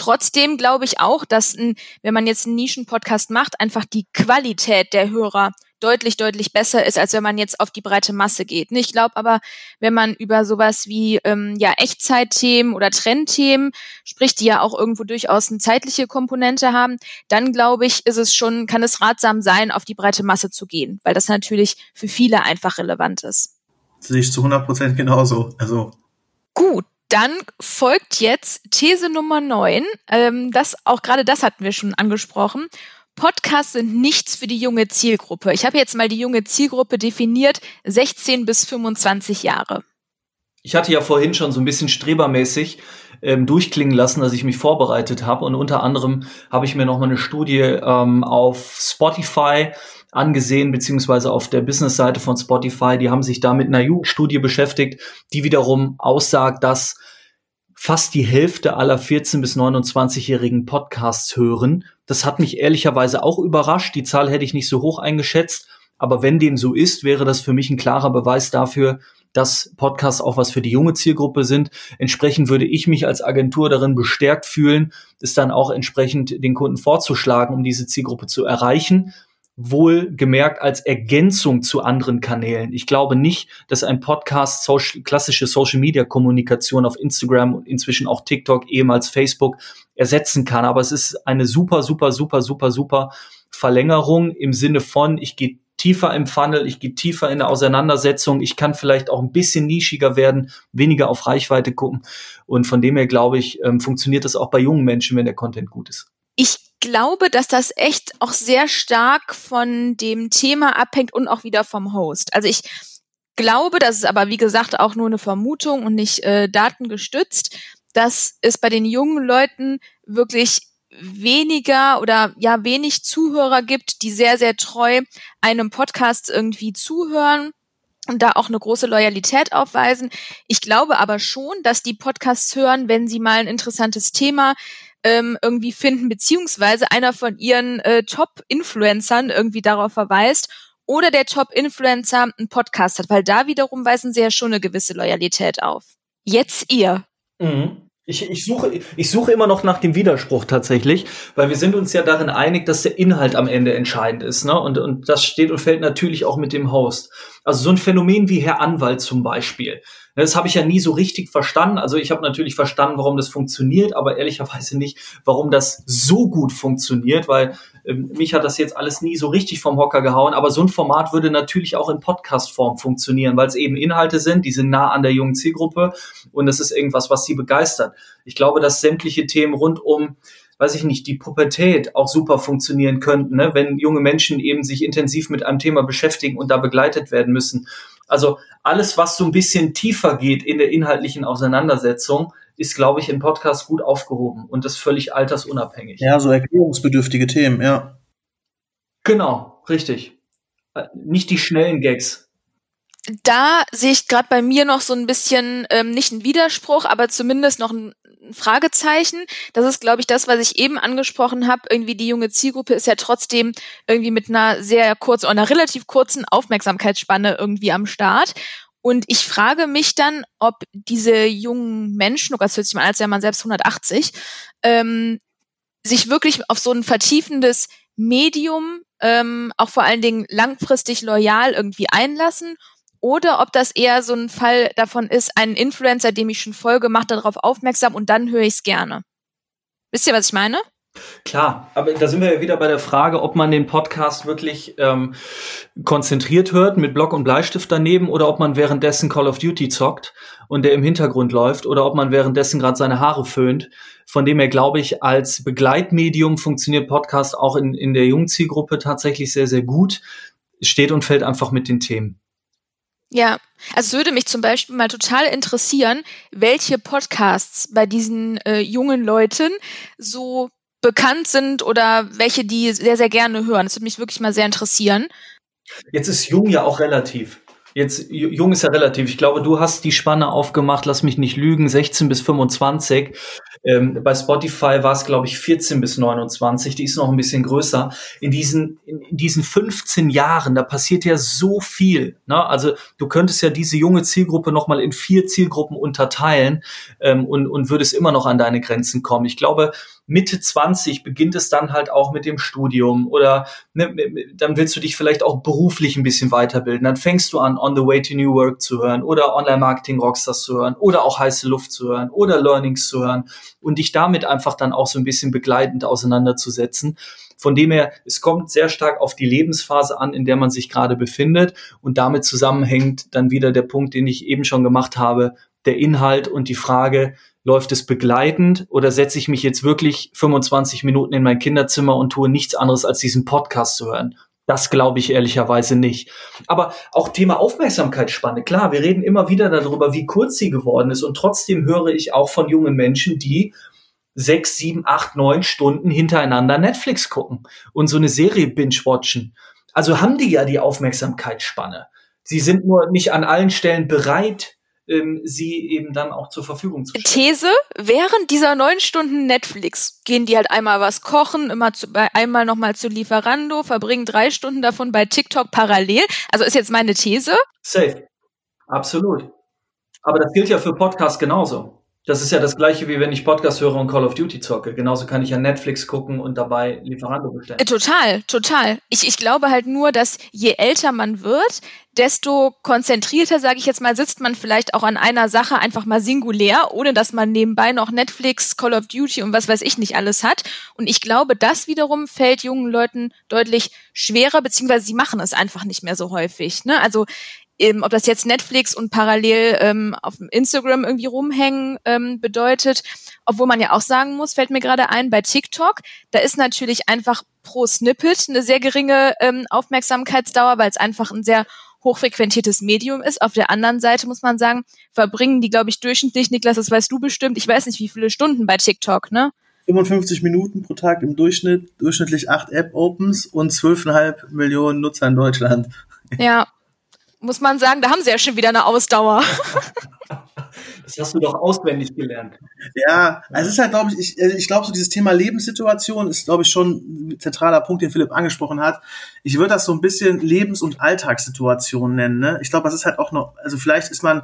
Trotzdem glaube ich auch, dass wenn man jetzt einen Nischen-Podcast macht, einfach die Qualität der Hörer deutlich, deutlich besser ist, als wenn man jetzt auf die breite Masse geht. Ich glaube aber, wenn man über sowas wie ähm, ja Echtzeitthemen oder Trendthemen spricht, die ja auch irgendwo durchaus eine zeitliche Komponente haben, dann glaube ich, ist es schon, kann es ratsam sein, auf die breite Masse zu gehen, weil das natürlich für viele einfach relevant ist. sehe ich zu 100 Prozent genauso. Also Gut, dann folgt jetzt These Nummer 9. Ähm, das, auch gerade das hatten wir schon angesprochen. Podcasts sind nichts für die junge Zielgruppe. Ich habe jetzt mal die junge Zielgruppe definiert, 16 bis 25 Jahre. Ich hatte ja vorhin schon so ein bisschen strebermäßig ähm, durchklingen lassen, dass ich mich vorbereitet habe. Und unter anderem habe ich mir noch mal eine Studie ähm, auf Spotify angesehen, beziehungsweise auf der Business-Seite von Spotify. Die haben sich da mit einer Jugendstudie beschäftigt, die wiederum aussagt, dass fast die Hälfte aller 14- bis 29-jährigen Podcasts hören. Das hat mich ehrlicherweise auch überrascht. Die Zahl hätte ich nicht so hoch eingeschätzt. Aber wenn dem so ist, wäre das für mich ein klarer Beweis dafür, dass Podcasts auch was für die junge Zielgruppe sind. Entsprechend würde ich mich als Agentur darin bestärkt fühlen, es dann auch entsprechend den Kunden vorzuschlagen, um diese Zielgruppe zu erreichen wohl gemerkt als Ergänzung zu anderen Kanälen. Ich glaube nicht, dass ein Podcast social, klassische Social Media Kommunikation auf Instagram und inzwischen auch TikTok, ehemals Facebook, ersetzen kann. Aber es ist eine super, super, super, super, super Verlängerung im Sinne von, ich gehe tiefer im Funnel, ich gehe tiefer in der Auseinandersetzung, ich kann vielleicht auch ein bisschen nischiger werden, weniger auf Reichweite gucken. Und von dem her glaube ich, ähm, funktioniert das auch bei jungen Menschen, wenn der Content gut ist. Ich glaube, dass das echt auch sehr stark von dem Thema abhängt und auch wieder vom Host. Also ich glaube, das ist aber wie gesagt auch nur eine Vermutung und nicht äh, datengestützt, dass es bei den jungen Leuten wirklich weniger oder ja wenig Zuhörer gibt, die sehr, sehr treu einem Podcast irgendwie zuhören und da auch eine große Loyalität aufweisen. Ich glaube aber schon, dass die Podcasts hören, wenn sie mal ein interessantes Thema ähm, irgendwie finden, beziehungsweise einer von ihren äh, Top-Influencern irgendwie darauf verweist oder der Top-Influencer einen Podcast hat, weil da wiederum weisen sie ja schon eine gewisse Loyalität auf. Jetzt ihr. Mhm. Ich, ich, suche, ich suche immer noch nach dem Widerspruch tatsächlich, weil wir sind uns ja darin einig, dass der Inhalt am Ende entscheidend ist. Ne? Und, und das steht und fällt natürlich auch mit dem Host. Also so ein Phänomen wie Herr Anwalt zum Beispiel. Das habe ich ja nie so richtig verstanden. Also ich habe natürlich verstanden, warum das funktioniert, aber ehrlicherweise nicht, warum das so gut funktioniert, weil ähm, mich hat das jetzt alles nie so richtig vom Hocker gehauen. Aber so ein Format würde natürlich auch in Podcast-Form funktionieren, weil es eben Inhalte sind, die sind nah an der jungen Zielgruppe und das ist irgendwas, was sie begeistert. Ich glaube, dass sämtliche Themen rund um weiß ich nicht, die Pubertät auch super funktionieren könnten, ne? wenn junge Menschen eben sich intensiv mit einem Thema beschäftigen und da begleitet werden müssen. Also alles, was so ein bisschen tiefer geht in der inhaltlichen Auseinandersetzung, ist, glaube ich, im Podcast gut aufgehoben und das völlig altersunabhängig. Ja, so erklärungsbedürftige Themen, ja. Genau, richtig. Äh, nicht die schnellen Gags da sehe ich gerade bei mir noch so ein bisschen ähm, nicht einen Widerspruch, aber zumindest noch ein, Fragezeichen. Das ist, glaube ich, das, was ich eben angesprochen habe. Irgendwie die junge Zielgruppe ist ja trotzdem irgendwie mit einer sehr kurzen, einer relativ kurzen Aufmerksamkeitsspanne irgendwie am Start. Und ich frage mich dann, ob diese jungen Menschen, oh das hört sich mal an, als wäre man selbst 180, ähm, sich wirklich auf so ein vertiefendes Medium ähm, auch vor allen Dingen langfristig loyal irgendwie einlassen oder ob das eher so ein Fall davon ist, ein Influencer, dem ich schon folge, macht darauf aufmerksam und dann höre ich es gerne. Wisst ihr, was ich meine? Klar, aber da sind wir ja wieder bei der Frage, ob man den Podcast wirklich ähm, konzentriert hört mit Block und Bleistift daneben oder ob man währenddessen Call of Duty zockt und der im Hintergrund läuft oder ob man währenddessen gerade seine Haare föhnt. Von dem her glaube ich, als Begleitmedium funktioniert Podcast auch in, in der jungen Zielgruppe tatsächlich sehr, sehr gut. Steht und fällt einfach mit den Themen. Ja, also es würde mich zum Beispiel mal total interessieren, welche Podcasts bei diesen äh, jungen Leuten so bekannt sind oder welche die sehr, sehr gerne hören. Das würde mich wirklich mal sehr interessieren. Jetzt ist jung ja auch relativ. Jetzt, jung ist ja relativ. Ich glaube, du hast die Spanne aufgemacht, lass mich nicht lügen, 16 bis 25. Ähm, bei Spotify war es, glaube ich, 14 bis 29. Die ist noch ein bisschen größer. In diesen, in, diesen 15 Jahren, da passiert ja so viel. Ne? Also du könntest ja diese junge Zielgruppe nochmal in vier Zielgruppen unterteilen ähm, und, und würdest immer noch an deine Grenzen kommen. Ich glaube, Mitte 20 beginnt es dann halt auch mit dem Studium oder ne, dann willst du dich vielleicht auch beruflich ein bisschen weiterbilden. Dann fängst du an, On the Way to New Work zu hören oder Online-Marketing Rockstars zu hören oder auch heiße Luft zu hören oder Learnings zu hören und dich damit einfach dann auch so ein bisschen begleitend auseinanderzusetzen. Von dem her, es kommt sehr stark auf die Lebensphase an, in der man sich gerade befindet und damit zusammenhängt dann wieder der Punkt, den ich eben schon gemacht habe, der Inhalt und die Frage, läuft es begleitend oder setze ich mich jetzt wirklich 25 Minuten in mein Kinderzimmer und tue nichts anderes als diesen Podcast zu hören? Das glaube ich ehrlicherweise nicht. Aber auch Thema Aufmerksamkeitsspanne. Klar, wir reden immer wieder darüber, wie kurz sie geworden ist. Und trotzdem höre ich auch von jungen Menschen, die sechs, sieben, acht, neun Stunden hintereinander Netflix gucken und so eine Serie binge-watchen. Also haben die ja die Aufmerksamkeitsspanne. Sie sind nur nicht an allen Stellen bereit, ähm, sie eben dann auch zur Verfügung zu stellen. These, während dieser neun Stunden Netflix gehen die halt einmal was kochen, immer zu, einmal nochmal zu Lieferando, verbringen drei Stunden davon bei TikTok parallel. Also ist jetzt meine These. Safe. Absolut. Aber das gilt ja für Podcasts genauso. Das ist ja das gleiche, wie wenn ich Podcast höre und Call of Duty zocke. Genauso kann ich ja Netflix gucken und dabei Lieferando bestellen. Äh, total, total. Ich, ich glaube halt nur, dass je älter man wird, desto konzentrierter, sage ich jetzt mal, sitzt man vielleicht auch an einer Sache einfach mal singulär, ohne dass man nebenbei noch Netflix, Call of Duty und was weiß ich nicht alles hat. Und ich glaube, das wiederum fällt jungen Leuten deutlich schwerer, beziehungsweise sie machen es einfach nicht mehr so häufig. Ne? Also eben, ob das jetzt Netflix und parallel ähm, auf Instagram irgendwie rumhängen ähm, bedeutet, obwohl man ja auch sagen muss, fällt mir gerade ein, bei TikTok, da ist natürlich einfach pro Snippet eine sehr geringe ähm, Aufmerksamkeitsdauer, weil es einfach ein sehr hochfrequentiertes Medium ist. Auf der anderen Seite muss man sagen, verbringen die, glaube ich, durchschnittlich, Niklas, das weißt du bestimmt, ich weiß nicht, wie viele Stunden bei TikTok, ne? 55 Minuten pro Tag im Durchschnitt, durchschnittlich 8 App-Opens und 12,5 Millionen Nutzer in Deutschland. Ja, muss man sagen, da haben sie ja schon wieder eine Ausdauer. <laughs> Das hast du doch auswendig gelernt. Ja, also es ist halt, glaube ich, ich, also ich glaube, so dieses Thema Lebenssituation ist, glaube ich, schon ein zentraler Punkt, den Philipp angesprochen hat. Ich würde das so ein bisschen Lebens- und Alltagssituation nennen. Ne? Ich glaube, das ist halt auch noch, also vielleicht ist man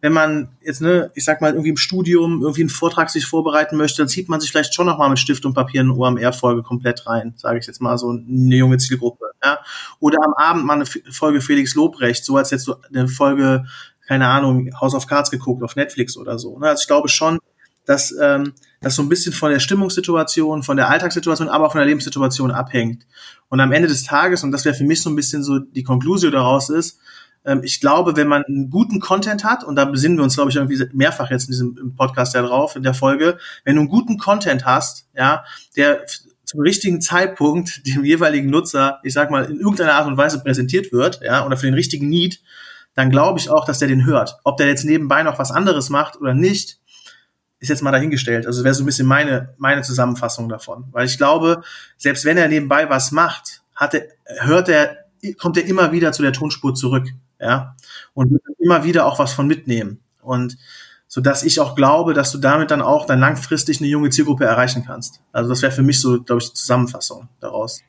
wenn man jetzt, ne, ich sag mal, irgendwie im Studium irgendwie einen Vortrag sich vorbereiten möchte, dann zieht man sich vielleicht schon nochmal mit Stift und Papier eine OMR-Folge komplett rein, sage ich jetzt mal, so eine junge Zielgruppe. Ja? Oder am Abend mal eine Folge Felix Lobrecht, so als jetzt so eine Folge, keine Ahnung, House of Cards geguckt auf Netflix oder so. Ne? Also ich glaube schon, dass ähm, das so ein bisschen von der Stimmungssituation, von der Alltagssituation, aber auch von der Lebenssituation abhängt. Und am Ende des Tages, und das wäre für mich so ein bisschen so die Konklusion daraus ist, ähm, ich glaube, wenn man einen guten Content hat, und da besinnen wir uns, glaube ich, irgendwie mehrfach jetzt in diesem Podcast ja drauf, in der Folge, wenn du einen guten Content hast, ja, der zum richtigen Zeitpunkt dem jeweiligen Nutzer, ich sag mal, in irgendeiner Art und Weise präsentiert wird, ja, oder für den richtigen Need, dann glaube ich auch, dass der den hört. Ob der jetzt nebenbei noch was anderes macht oder nicht, ist jetzt mal dahingestellt. Also wäre so ein bisschen meine, meine Zusammenfassung davon. Weil ich glaube, selbst wenn er nebenbei was macht, hat er, hört er, kommt er immer wieder zu der Tonspur zurück ja, und immer wieder auch was von mitnehmen. Und so dass ich auch glaube, dass du damit dann auch dann langfristig eine junge Zielgruppe erreichen kannst. Also das wäre für mich so, glaube ich, die Zusammenfassung daraus.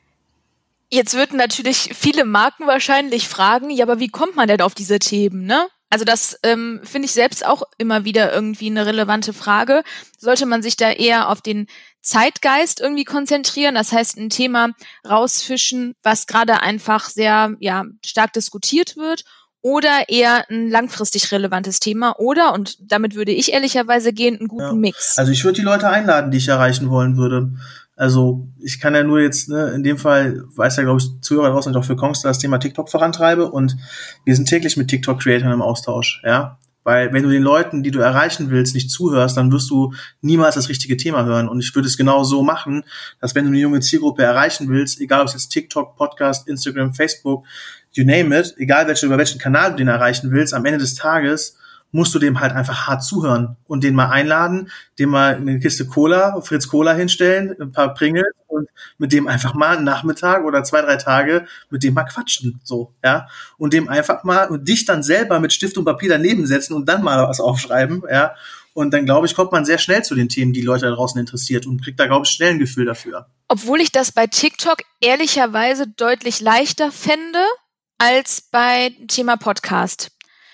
Jetzt würden natürlich viele Marken wahrscheinlich fragen, ja, aber wie kommt man denn auf diese Themen, ne? Also das ähm, finde ich selbst auch immer wieder irgendwie eine relevante Frage. Sollte man sich da eher auf den Zeitgeist irgendwie konzentrieren, das heißt ein Thema rausfischen, was gerade einfach sehr ja stark diskutiert wird oder eher ein langfristig relevantes Thema oder, und damit würde ich ehrlicherweise gehen, einen guten ja. Mix. Also ich würde die Leute einladen, die ich erreichen wollen würde. Also ich kann ja nur jetzt, ne, in dem Fall weiß ja, glaube ich, Zuhörer draußen auch für Kongster das Thema TikTok vorantreibe und wir sind täglich mit TikTok-Creatern im Austausch, ja. Weil wenn du den Leuten, die du erreichen willst, nicht zuhörst, dann wirst du niemals das richtige Thema hören. Und ich würde es genau so machen, dass wenn du eine junge Zielgruppe erreichen willst, egal ob es jetzt TikTok, Podcast, Instagram, Facebook, you name it, egal welche, über welchen Kanal du den erreichen willst, am Ende des Tages musst du dem halt einfach hart zuhören und den mal einladen, dem mal eine Kiste Cola, Fritz Cola hinstellen, ein paar Pringles und mit dem einfach mal einen Nachmittag oder zwei, drei Tage mit dem mal quatschen, so, ja. Und dem einfach mal und dich dann selber mit Stift und Papier daneben setzen und dann mal was aufschreiben, ja. Und dann, glaube ich, kommt man sehr schnell zu den Themen, die Leute da draußen interessiert und kriegt da, glaube ich, schnell ein Gefühl dafür. Obwohl ich das bei TikTok ehrlicherweise deutlich leichter fände, als bei Thema Podcast.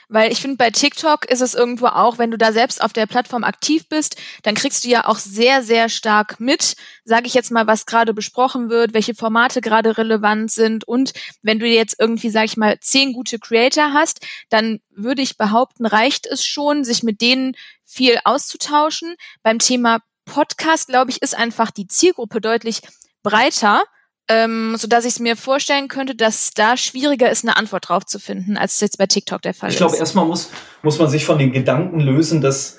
Weil ich finde, bei TikTok ist es irgendwo auch, wenn du da selbst auf der Plattform aktiv bist, dann kriegst du ja auch sehr, sehr stark mit, sage ich jetzt mal, was gerade besprochen wird, welche Formate gerade relevant sind. Und wenn du jetzt irgendwie, sage ich mal, zehn gute Creator hast, dann würde ich behaupten, reicht es schon, sich mit denen viel auszutauschen. Beim Thema Podcast, glaube ich, ist einfach die Zielgruppe deutlich breiter ähm, so dass ich es mir vorstellen könnte, dass da schwieriger ist, eine Antwort drauf zu finden, als es jetzt bei TikTok der Fall ich ist. Ich glaube, erstmal muss, muss man sich von den Gedanken lösen, dass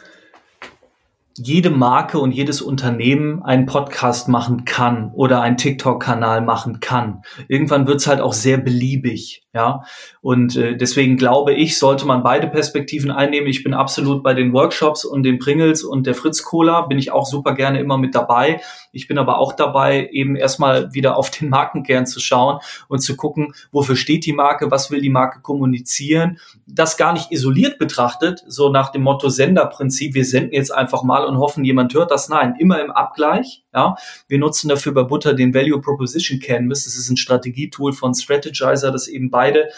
jede Marke und jedes Unternehmen einen Podcast machen kann oder einen TikTok-Kanal machen kann. Irgendwann wird's halt auch sehr beliebig, ja. Und äh, deswegen glaube ich, sollte man beide Perspektiven einnehmen. Ich bin absolut bei den Workshops und den Pringles und der Fritz Cola bin ich auch super gerne immer mit dabei. Ich bin aber auch dabei, eben erstmal wieder auf den Markenkern zu schauen und zu gucken, wofür steht die Marke, was will die Marke kommunizieren. Das gar nicht isoliert betrachtet, so nach dem Motto Senderprinzip, wir senden jetzt einfach mal und hoffen, jemand hört das. Nein, immer im Abgleich. Ja, wir nutzen dafür bei Butter den Value Proposition Canvas. Das ist ein Strategietool von Strategizer, das eben beide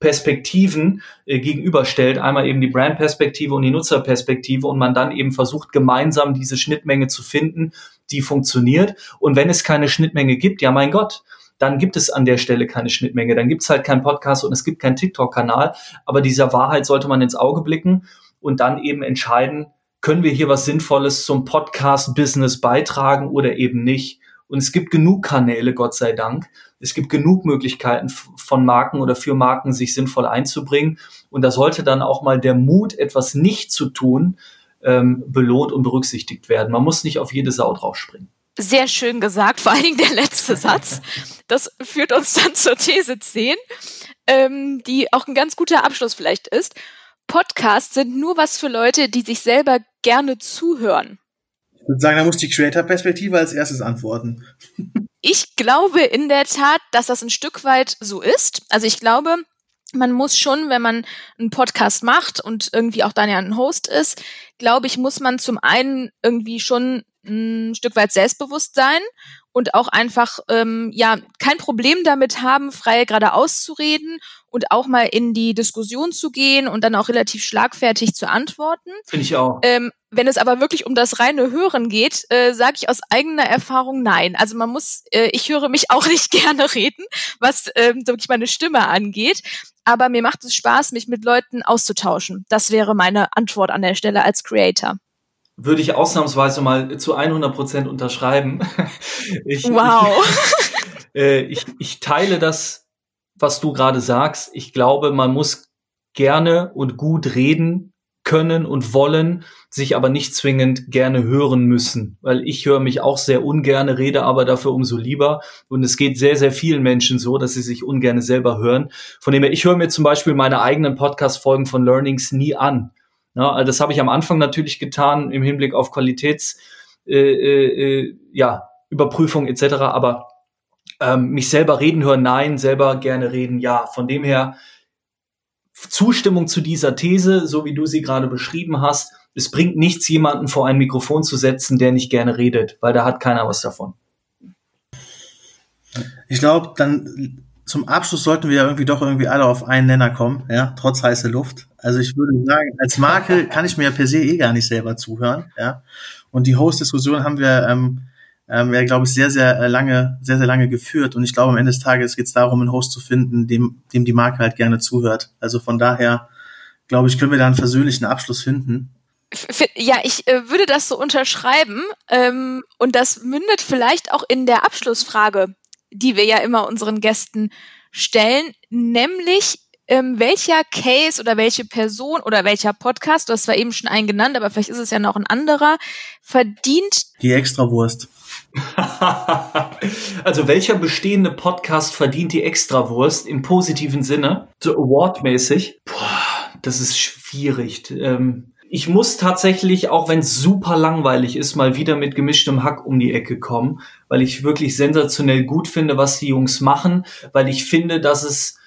Perspektiven äh, gegenüberstellt. Einmal eben die Brand-Perspektive und die Nutzerperspektive und man dann eben versucht, gemeinsam diese Schnittmenge zu finden, die funktioniert. Und wenn es keine Schnittmenge gibt, ja mein Gott, dann gibt es an der Stelle keine Schnittmenge. Dann gibt es halt keinen Podcast und es gibt keinen TikTok-Kanal. Aber dieser Wahrheit sollte man ins Auge blicken und dann eben entscheiden, können wir hier was Sinnvolles zum Podcast-Business beitragen oder eben nicht. Und es gibt genug Kanäle, Gott sei Dank. Es gibt genug Möglichkeiten von Marken oder für Marken, sich sinnvoll einzubringen. Und da sollte dann auch mal der Mut, etwas nicht zu tun, ähm, belohnt und berücksichtigt werden. Man muss nicht auf jede Sau draufspringen. Sehr schön gesagt, <laughs> vor allen Dingen der letzte Satz. Das führt uns dann zur These 10, ähm, die auch ein ganz guter Abschluss vielleicht ist. Podcasts sind nur was für Leute, die sich selber gerne zuhören. Ich würde sagen, da muss die Creator-Perspektive als erstes antworten. <laughs> Ich glaube in der Tat, dass das ein Stück weit so ist. Also ich glaube, man muss schon, wenn man einen Podcast macht und irgendwie auch dann ja ein Host ist, glaube ich, muss man zum einen irgendwie schon ein Stück weit selbstbewusst sein und auch einfach ähm, ja kein Problem damit haben, frei geradeaus zu reden und auch mal in die Diskussion zu gehen und dann auch relativ schlagfertig zu antworten. Finde ich auch. Ähm, wenn es aber wirklich um das reine Hören geht, äh, sage ich aus eigener Erfahrung nein. Also man muss, äh, ich höre mich auch <laughs> nicht gerne reden, was ähm, wirklich meine Stimme angeht. Aber mir macht es Spaß, mich mit Leuten auszutauschen. Das wäre meine Antwort an der Stelle als Creator würde ich ausnahmsweise mal zu 100 Prozent unterschreiben. <laughs> Ich, wow. Ich, <laughs> äh, ich, ich teile das, was du gerade sagst. Ich glaube, man muss gerne und gut reden können und wollen, sich aber nicht zwingend gerne hören müssen, weil ich höre mich auch sehr ungerne, rede aber dafür umso lieber und es geht sehr, sehr vielen Menschen so, dass sie sich ungerne selber hören. Von dem her, ich höre mir zum Beispiel meine eigenen Podcast-Folgen von Learnings nie an, ja, also das habe ich am Anfang natürlich getan im Hinblick auf Qualitäts, äh, äh, ja, Überprüfung etc. Aber ähm, mich selber reden hören, nein, selber gerne reden, ja. Von dem her Zustimmung zu dieser These, so wie du sie gerade beschrieben hast. Es bringt nichts, jemanden vor ein Mikrofon zu setzen, der nicht gerne redet, weil da hat keiner was davon. Ich glaube, dann zum Abschluss sollten wir ja irgendwie doch irgendwie alle auf einen Nenner kommen, ja, trotz heiße Luft. Also ich würde sagen, als Marke <laughs> kann ich mir ja per se eh gar nicht selber zuhören, ja. Und die Host-Diskussion haben wir, ähm, ähm, ja, glaube ich, sehr, sehr äh, lange, sehr, sehr lange geführt. Und ich glaube, am Ende des Tages geht es darum, einen Host zu finden, dem, dem die Marke halt gerne zuhört. Also von daher, glaube ich, können wir da einen versöhnlichen Abschluss finden. Ja, ich äh, würde das so unterschreiben. Ähm, und das mündet vielleicht auch in der Abschlussfrage die wir ja immer unseren Gästen stellen, nämlich ähm, welcher Case oder welche Person oder welcher Podcast, du hast zwar eben schon einen genannt, aber vielleicht ist es ja noch ein anderer, verdient die Extrawurst. <laughs> also welcher bestehende Podcast verdient die Extrawurst im positiven Sinne, so awardmäßig? Boah, das ist schwierig. Ähm, ich muss tatsächlich, auch wenn es super langweilig ist, mal wieder mit gemischtem Hack um die Ecke kommen, weil ich wirklich sensationell gut finde, was die Jungs machen, weil ich finde, dass es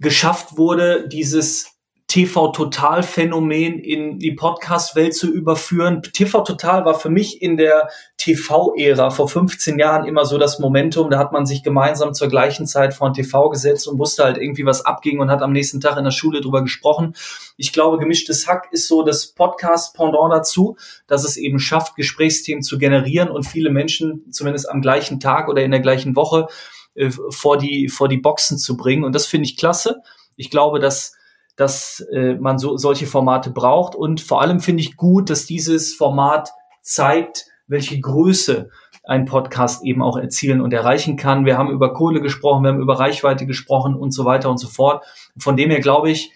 geschafft wurde, dieses TV-Total-Phänomen in die Podcast-Welt zu überführen. TV-Total war für mich in der TV-Ära vor 15 Jahren immer so das Momentum. Da hat man sich gemeinsam zur gleichen Zeit vor ein TV gesetzt und wusste halt irgendwie, was abging und hat am nächsten Tag in der Schule drüber gesprochen. Ich glaube, gemischtes Hack ist so das Podcast-Pendant dazu, dass es eben schafft, Gesprächsthemen zu generieren und viele Menschen zumindest am gleichen Tag oder in der gleichen Woche äh, vor die, vor die Boxen zu bringen. Und das finde ich klasse. Ich glaube, dass dass äh, man so solche Formate braucht. Und vor allem finde ich gut, dass dieses Format zeigt, welche Größe ein Podcast eben auch erzielen und erreichen kann. Wir haben über Kohle gesprochen, wir haben über Reichweite gesprochen und so weiter und so fort. Von dem her glaube ich,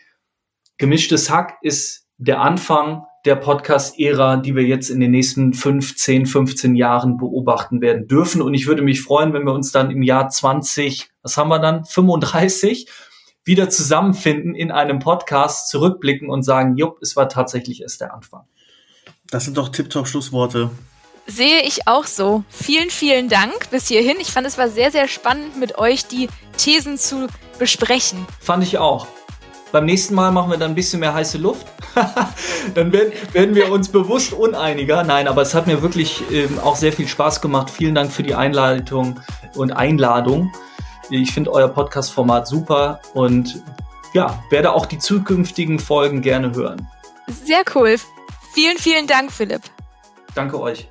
gemischtes Hack ist der Anfang der Podcast-Ära, die wir jetzt in den nächsten 15, 15 Jahren beobachten werden dürfen. Und ich würde mich freuen, wenn wir uns dann im Jahr 20, was haben wir dann, 35 wieder zusammenfinden in einem Podcast, zurückblicken und sagen, jupp, es war tatsächlich erst der Anfang. Das sind doch Tip-Top-Schlussworte. Sehe ich auch so. Vielen, vielen Dank bis hierhin. Ich fand, es war sehr, sehr spannend, mit euch die Thesen zu besprechen. Fand ich auch. Beim nächsten Mal machen wir dann ein bisschen mehr heiße Luft. <laughs> dann werden, werden, wir uns bewusst uneiniger. Nein, aber es hat mir wirklich ähm, auch sehr viel Spaß gemacht. Vielen Dank für die Einleitung und Einladung. Ich finde euer Podcast-Format super und ja, werde auch die zukünftigen Folgen gerne hören. Sehr cool. Vielen, vielen Dank, Philipp. Danke euch.